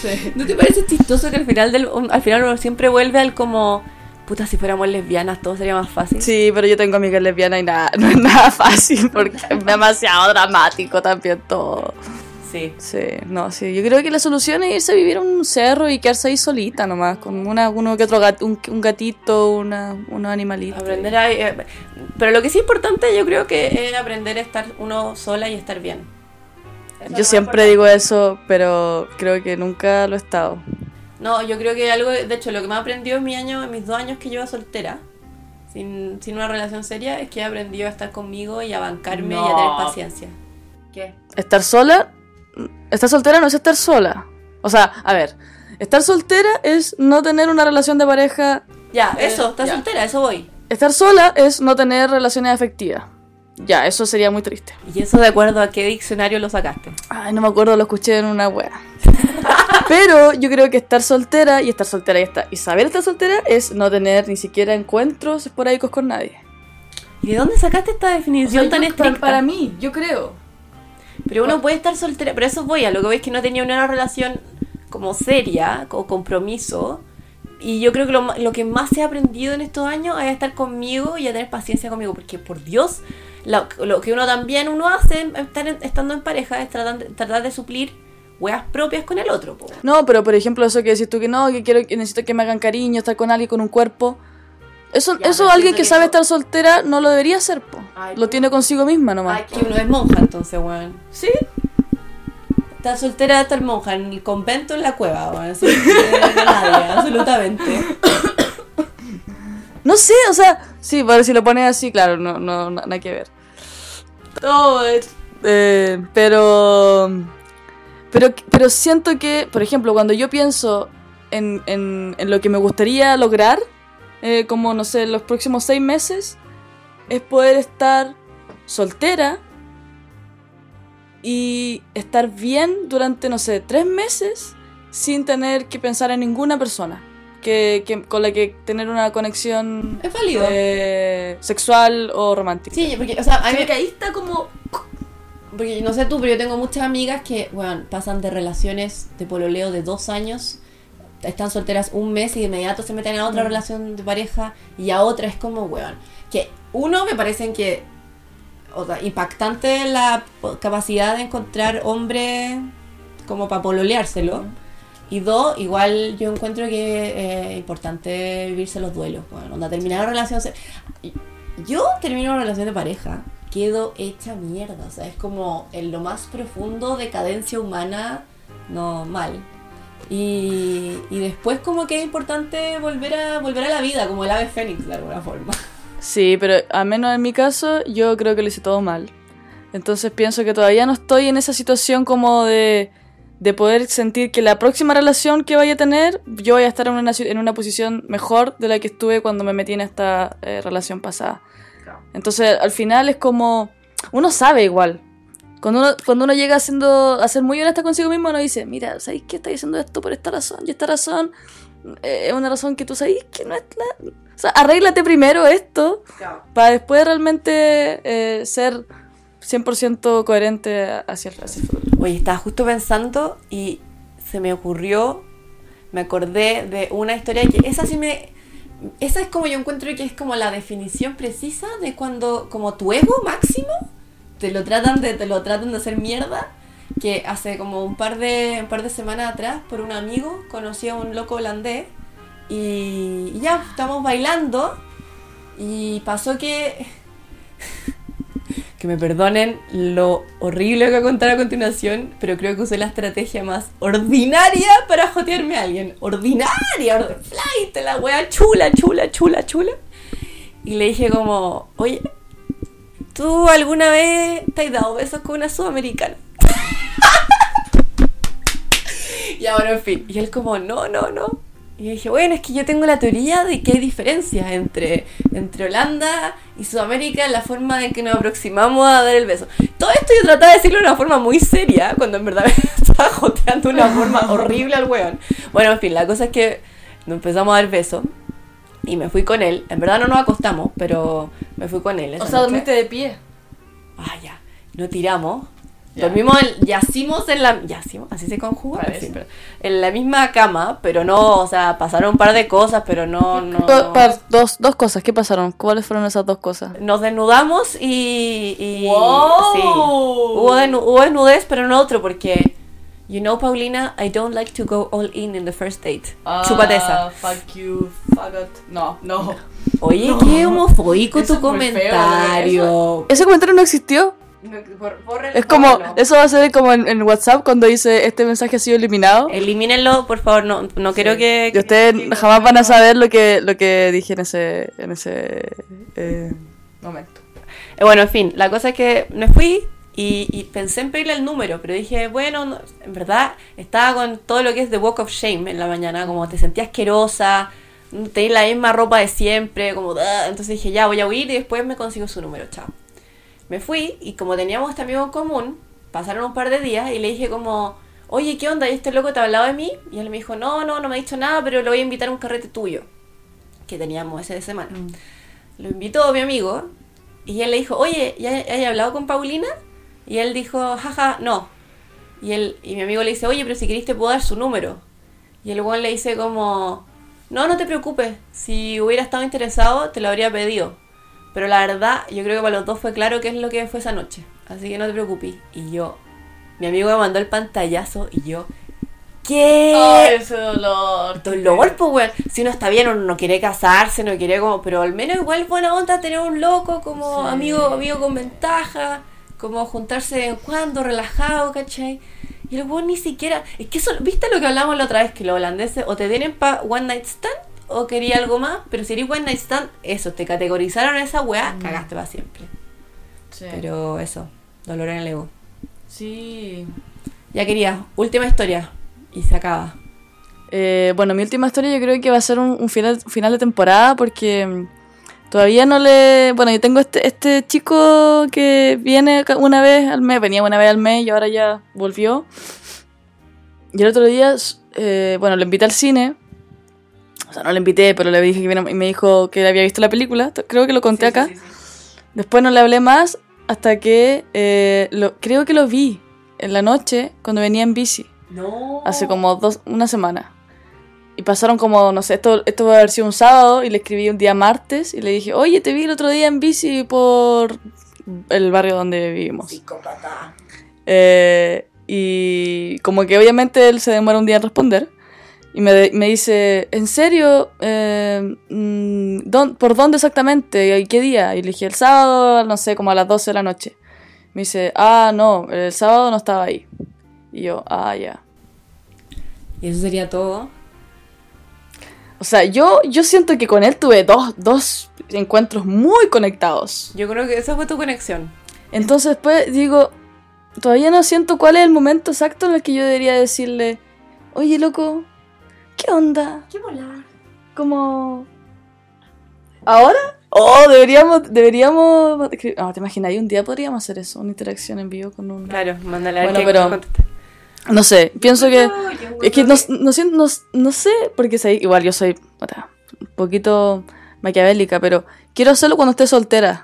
¿No te parece chistoso que al final del, al final uno siempre vuelve al como puta si fuéramos lesbianas todo sería más fácil? Sí, pero yo tengo amigas lesbianas y nada, no es nada fácil porque es demasiado dramático también todo. Sí. Sí, no, sí. Yo creo que la solución es irse a vivir a un cerro y quedarse ahí solita nomás, con una, uno que otro gat- un, un gatito, una, unos animalitos. Aprender a eh, pero lo que sí es importante yo creo que es aprender a estar uno sola y estar bien. Eso Yo siempre digo eso, pero creo que nunca lo he estado. No, yo creo que algo, de hecho, lo que me aprendió en mi año, en mis dos años que llevo soltera, sin, sin una relación seria, es que he aprendido a estar conmigo y a bancarme y a tener paciencia. ¿Qué? Estar sola, estar soltera no es estar sola. O sea, a ver, estar soltera es no tener una relación de pareja. Ya, Eh, eso, ya. soltera, eso voy. Estar sola es no tener relaciones afectivas. Ya, eso sería muy triste. ¿Y eso de acuerdo a qué diccionario lo sacaste? Ay, no me acuerdo, lo escuché en una wea. Pero yo creo que estar soltera y estar soltera y, estar, y saber estar soltera es no tener ni siquiera encuentros esporádicos con nadie. ¿Y de dónde sacaste esta definición tan estricta? mí, yo creo. Pero uno puede estar soltera, pero eso voy a lo que veis que no tenía una relación como seria, o compromiso. Y yo creo que lo, lo que más he aprendido en estos años es estar conmigo y a tener paciencia conmigo, porque por Dios, lo, lo que uno también uno hace estar en- estando en pareja es tratar de suplir weas propias con el otro. po. No, pero por ejemplo, eso que decís tú que no, que quiero que necesito que me hagan cariño, estar con alguien con un cuerpo. Eso, Ya, eso alguien que que sabe estar soltera no lo debería hacer, po. Ay, lo tiene consigo misma nomás. Ay, que uno es monja entonces, weón. ¿Sí? Está soltera de estar monja en el convento en la cueva, weón. Nadie, absolutamente. No sé, o sea, sí, pero si lo pones así, claro, no, no, na- nada que ver. Todo es Eh, pero, pero, pero siento que, por ejemplo, cuando yo pienso en, en, en lo que me gustaría lograr, eh, como no sé, los próximos seis meses, es poder estar soltera y estar bien durante, no sé, tres meses sin tener que pensar en ninguna persona. Que, que- con la que tener una conexión Es válido. eh, sexual o romántica. Sí, porque, o sea, a mí que ahí está como... Porque no sé tú, pero yo tengo muchas amigas que, bueno, pasan de relaciones de pololeo de dos años, están solteras un mes y de inmediato se meten a otra Mm. relación de pareja y a otra es como, weón, que uno me parecen que, o sea, impactante la capacidad de encontrar hombre como para pololeárselo. Y dos, igual yo encuentro que es importante vivirse los duelos. Bueno, onda, terminar una relación. se- Yo termino una relación de pareja, quedo hecha mierda. O sea, es como en lo más profundo de cadencia humana, no mal. Y, y después como que es importante volver a volver a la vida, como el ave fénix de alguna forma. Sí, pero al menos en mi caso, yo creo que lo hice todo mal. Entonces pienso que todavía no estoy en esa situación como de, de poder sentir que la próxima relación que vaya a tener, yo voy a estar en una, en una posición mejor de la que estuve cuando me metí en esta eh, relación pasada. Entonces al final es como, uno sabe igual. Cuando uno, cuando uno llega haciendo, a ser muy honesta consigo mismo, uno dice, mira, ¿sabéis que estáis haciendo esto por esta razón? Y esta razón eh, es una razón que tú sabéis que no es la... O sea, arréglate primero esto para después realmente eh, ser 100% coherente hacia el, hacia el futuro. Oye, estaba justo pensando y se me ocurrió, me acordé de una historia que esa sí me... Esa es como yo encuentro que es como la definición precisa de cuando como tu ego máximo te lo tratan de, te lo tratan de hacer mierda. Que hace como un par de, un par de semanas atrás, por un amigo, conocí a un loco holandés y, y ya estamos bailando y pasó que que me perdonen lo horrible que voy a contar a continuación, pero creo que usé la estrategia más ordinaria para jotearme a alguien. Ordinaria, ord- flight, la wea chula, chula, chula, chula. Y le dije como, oye, ¿tú alguna vez te has dado besos con una sudamericana? y ahora, en fin. Y él como, no, no, no. Y dije, bueno, es que yo tengo la teoría de que hay diferencias entre, entre Holanda y Sudamérica en la forma en que nos aproximamos a dar el beso. Todo esto yo trataba de decirlo de una forma muy seria, cuando en verdad me estaba joteando de una forma horrible al weón. Bueno, en fin, la cosa es que nos empezamos a dar besos y me fui con él. En verdad no nos acostamos, pero me fui con él. O sea, noche. dormiste de pie. Ah, ya. No tiramos. Dormimos, en, yacimos en la... Yacimos, así se conjuga. Parece. Sí, pero- en la misma cama, pero no, o sea, pasaron un par de cosas, pero no... no Pa- pa- dos, dos cosas, ¿qué pasaron? ¿Cuáles fueron esas dos cosas? Nos desnudamos y... y ¡Wow! sí. Hubo, desnu- hubo desnudez, pero no otro, porque... You know, Paulina, I don't like to go all in in the first date. Chúpate esa. Ah, Fuck you, fuck it. No, no. Oye, No. qué homofóbico Eso tu feo, comentario. Ese comentario no existió. Es como, eso va a ser como en, en WhatsApp cuando dice este mensaje ha sido eliminado. Elimínenlo, por favor, no, no quiero que... Y ustedes jamás van a saber lo que, lo que dije en ese, en ese eh, momento. Eh, Bueno, en fin, la cosa es que me fui y, y pensé en pedirle el número, pero dije, bueno, no- en verdad estaba con todo lo que es The Walk of Shame en la mañana, como te sentías asquerosa, tenías la misma ropa de siempre, como, "Ah", entonces dije, ya voy a huir y después me consigo su número, chao. Me fui y como teníamos este amigo en común, pasaron un par de días y le dije como, oye, ¿qué onda? ¿Y este loco te ha hablado de mí? Y él me dijo, no, no, no me ha dicho nada, pero lo voy a invitar a un carrete tuyo, que teníamos ese de semana. Lo invitó mi amigo y él le dijo, oye, ¿ya has hablado con Paulina? Y él dijo, jaja, no. Y, él, y mi amigo le dice, oye, pero si querés te puedo dar su número. Y el weón le dice como, no, no te preocupes, si hubiera estado interesado te lo habría pedido. Pero la verdad, yo creo que para los dos fue claro qué es lo que fue esa noche. Así que no te preocupes. Y yo, mi amigo me mandó el pantallazo y yo, ¿qué? ese dolor. dolor, pues, weón. Si uno está bien, uno no quiere casarse, no quiere como. Pero al menos igual buena onda tener un loco como Sí. amigo, amigo con ventaja, como juntarse de vez en cuando, relajado, ¿cachai? Y el weón ni siquiera. Es que eso, ¿viste lo que hablamos la otra vez? Que los holandeses o te tienen pa One Night Stand o quería algo más, pero si eres One Night Stand, eso, te categorizaron a esa weá, cagaste para siempre. Sí. Pero eso. Dolor en el ego. Sí. Ya quería, última historia. Y se acaba. Eh, bueno, mi última historia yo creo que va a ser un, un final, final de temporada porque mm, todavía no le... Bueno, yo tengo este, este chico que viene una vez al mes, venía una vez al mes y ahora ya volvió. Y el otro día, eh, bueno, le invité al cine. O sea, no le invité, pero le dije que vino y me dijo que había visto la película. Creo que lo conté acá. Después no le hablé más hasta que eh, lo, creo que lo vi en la noche cuando venía en bici. No. Hace como dos, una semana. Y pasaron como, no sé, esto, esto va a haber sido un sábado y le escribí un día martes y le dije, oye, te vi el otro día en bici por el barrio donde vivimos. Psicópata. Eh, y como que obviamente él se demora un día en responder. Y me, me dice, ¿en serio? Eh, mm, ¿dón- ¿Por dónde exactamente? ¿Y qué día? Y le dije, el sábado, no sé, como a las 12 de la noche. Me dice, ah, no, el sábado no estaba ahí. Y yo, ah, ya. Y eso sería todo. O sea, yo, yo siento que con él tuve dos, dos encuentros muy conectados. Yo creo que esa fue tu conexión. Entonces después digo, todavía no siento cuál es el momento exacto en el que yo debería decirle, oye, loco, ¿qué onda? ¿Qué volar? Como... ¿Ahora? Oh, deberíamos, deberíamos... No, te imaginas, un día podríamos hacer eso, una interacción en vivo con un... Claro, mándale a Bueno, qué pero-. No sé, pienso que... No, Es que no, no, siento- no, no sé, porque sé- igual yo soy puta, un poquito maquiavélica, pero quiero hacerlo cuando esté soltera.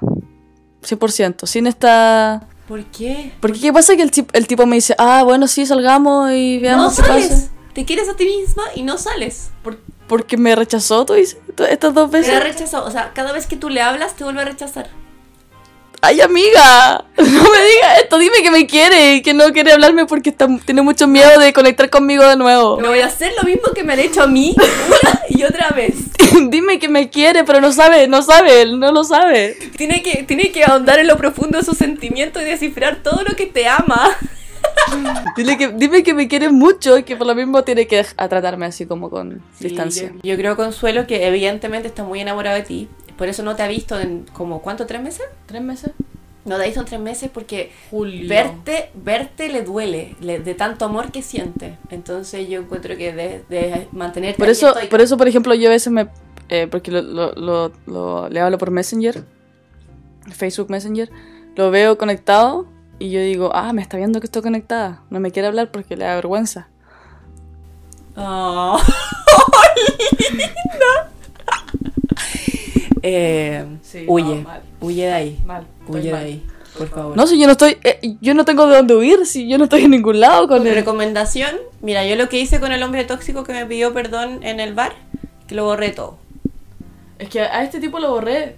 100%, sin esta... ¿Por qué? Porque qué pasa que el, el tipo me dice, ah, bueno, sí, salgamos y No veamos qué sales. pasa. Te quieres a ti misma y no sales. Por- porque me rechazó, tú dices, estas dos veces. ha rechazado. O sea, cada vez que tú le hablas, te vuelve a rechazar. Ay, amiga, no me digas esto, dime que me quiere y que no quiere hablarme porque está, tiene mucho miedo de conectar conmigo de nuevo. Me voy a hacer lo mismo que me han hecho a mí una y otra vez. dime que me quiere, pero no sabe, no sabe, no lo sabe. Tiene que, tiene que ahondar en lo profundo de sus sentimientos y descifrar todo lo que te ama. Dile que, dime que me quiere mucho y que por lo mismo tiene que a tratarme así como con distancia. Yo, yo creo, Consuelo, que evidentemente está muy enamorado de ti. Por eso no te ha visto en como, ¿cuánto? ¿Tres meses? ¿Tres meses? No te ha visto en tres meses porque Julio. verte, verte le duele le- de tanto amor que siente. Entonces yo encuentro que de, de mantenerte Por eso, estoy- por eso, por ejemplo, yo a veces me... eh, porque lo, lo- lo- lo- le hablo por Messenger, Facebook Messenger, lo veo conectado y yo digo, ah, me está viendo que estoy conectada. No me quiere hablar porque le da vergüenza. Oh. eh, Sí, huye, no, mal. huye de ahí, Mal. huye de ahí, por favor. No, si yo no estoy... eh, yo no tengo de dónde huir, si yo no estoy en ningún lado con él. Recomendación, mira, yo lo que hice con el hombre tóxico que me pidió perdón en el bar, que lo borré todo. Es que a este tipo lo borré,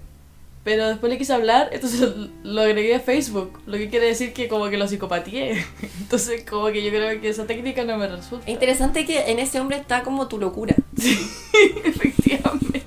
pero después le quise hablar, entonces lo agregué a Facebook, lo que quiere decir que como que lo psicopatié. Entonces como que yo creo que esa técnica no me resulta. Es interesante que en ese hombre está como tu locura. Efectivamente.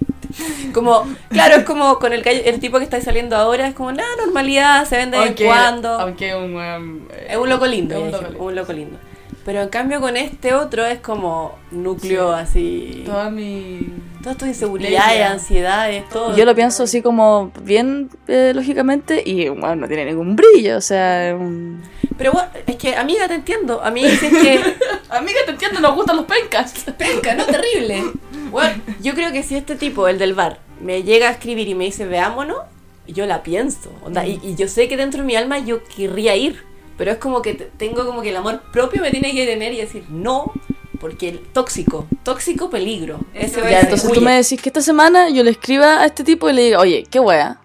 Como, claro, es como con el, el tipo que está saliendo ahora, es como, nada, normalidad, se ven de vez en cuando. Aunque un... um, eh, Es un loco lindo, es un loco lindo. un loco lindo. Pero en cambio con este otro es como núcleo así. Toda mi... Todas tus inseguridades, ansiedades, todo. Yo lo pienso así como bien eh, lógicamente y bueno, no tiene ningún brillo, o sea, es un... Pero bueno, es que, amiga, te entiendo. A mí dicen que. Amiga, te entiendo, nos gustan los pencas. Penca, no terrible. Bueno, yo creo que si este tipo, el del bar, me llega a escribir y me dice veámonos, yo la pienso. onda, y, y yo sé que dentro de mi alma yo querría ir. Pero es como que te- tengo como que el amor propio me tiene que tener y decir no, porque el tóxico, tóxico peligro. Ese Ya, entonces tú me decís que esta semana yo le escriba a este tipo y le diga, oye, qué wea.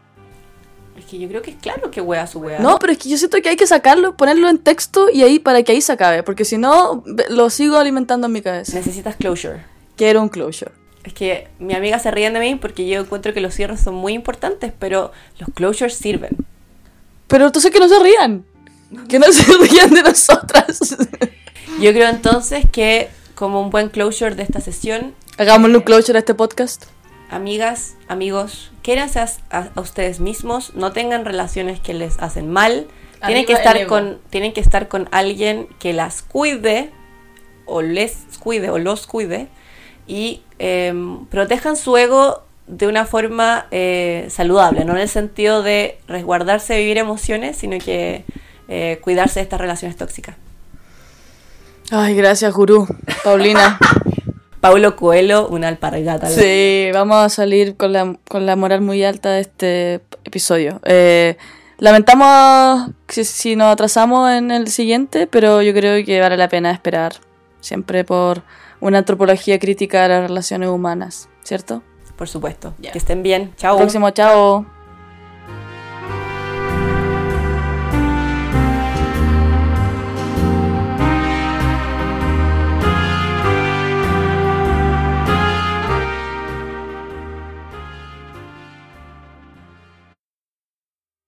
Es que yo creo que es claro que wea su wea. No, pero es que yo siento que hay que sacarlo, ponerlo en texto y ahí para que ahí se acabe, porque si no, lo sigo alimentando en mi cabeza. Necesitas closure. Quiero un closure. Es que mi amiga se ríen de mí porque yo encuentro que los cierres son muy importantes, pero los closures sirven. Pero entonces que no se rían. Que no se rían de nosotras. Yo creo entonces que como un buen closure de esta sesión, Hagámosle un closure a este podcast. amigas, amigos, quiéranse a, a- a ustedes mismos, no tengan relaciones que les hacen mal, tienen que, estar con, tienen que estar con alguien que las cuide, o les cuide, o los cuide, y em, protejan su ego de una forma eh, saludable, no en el sentido de resguardarse de vivir emociones, sino que eh, cuidarse de estas relaciones tóxicas. Ay, gracias, gurú. Paulina. Paulo Coelho, una alpargata. Sí, vamos a salir con la, con la moral muy alta de este episodio. Eh, lamentamos si, si nos atrasamos en el siguiente, pero yo creo que vale la pena esperar. Siempre por una antropología crítica de las relaciones humanas, ¿cierto? Por supuesto. Que estén bien. Chao. Próximo, chao.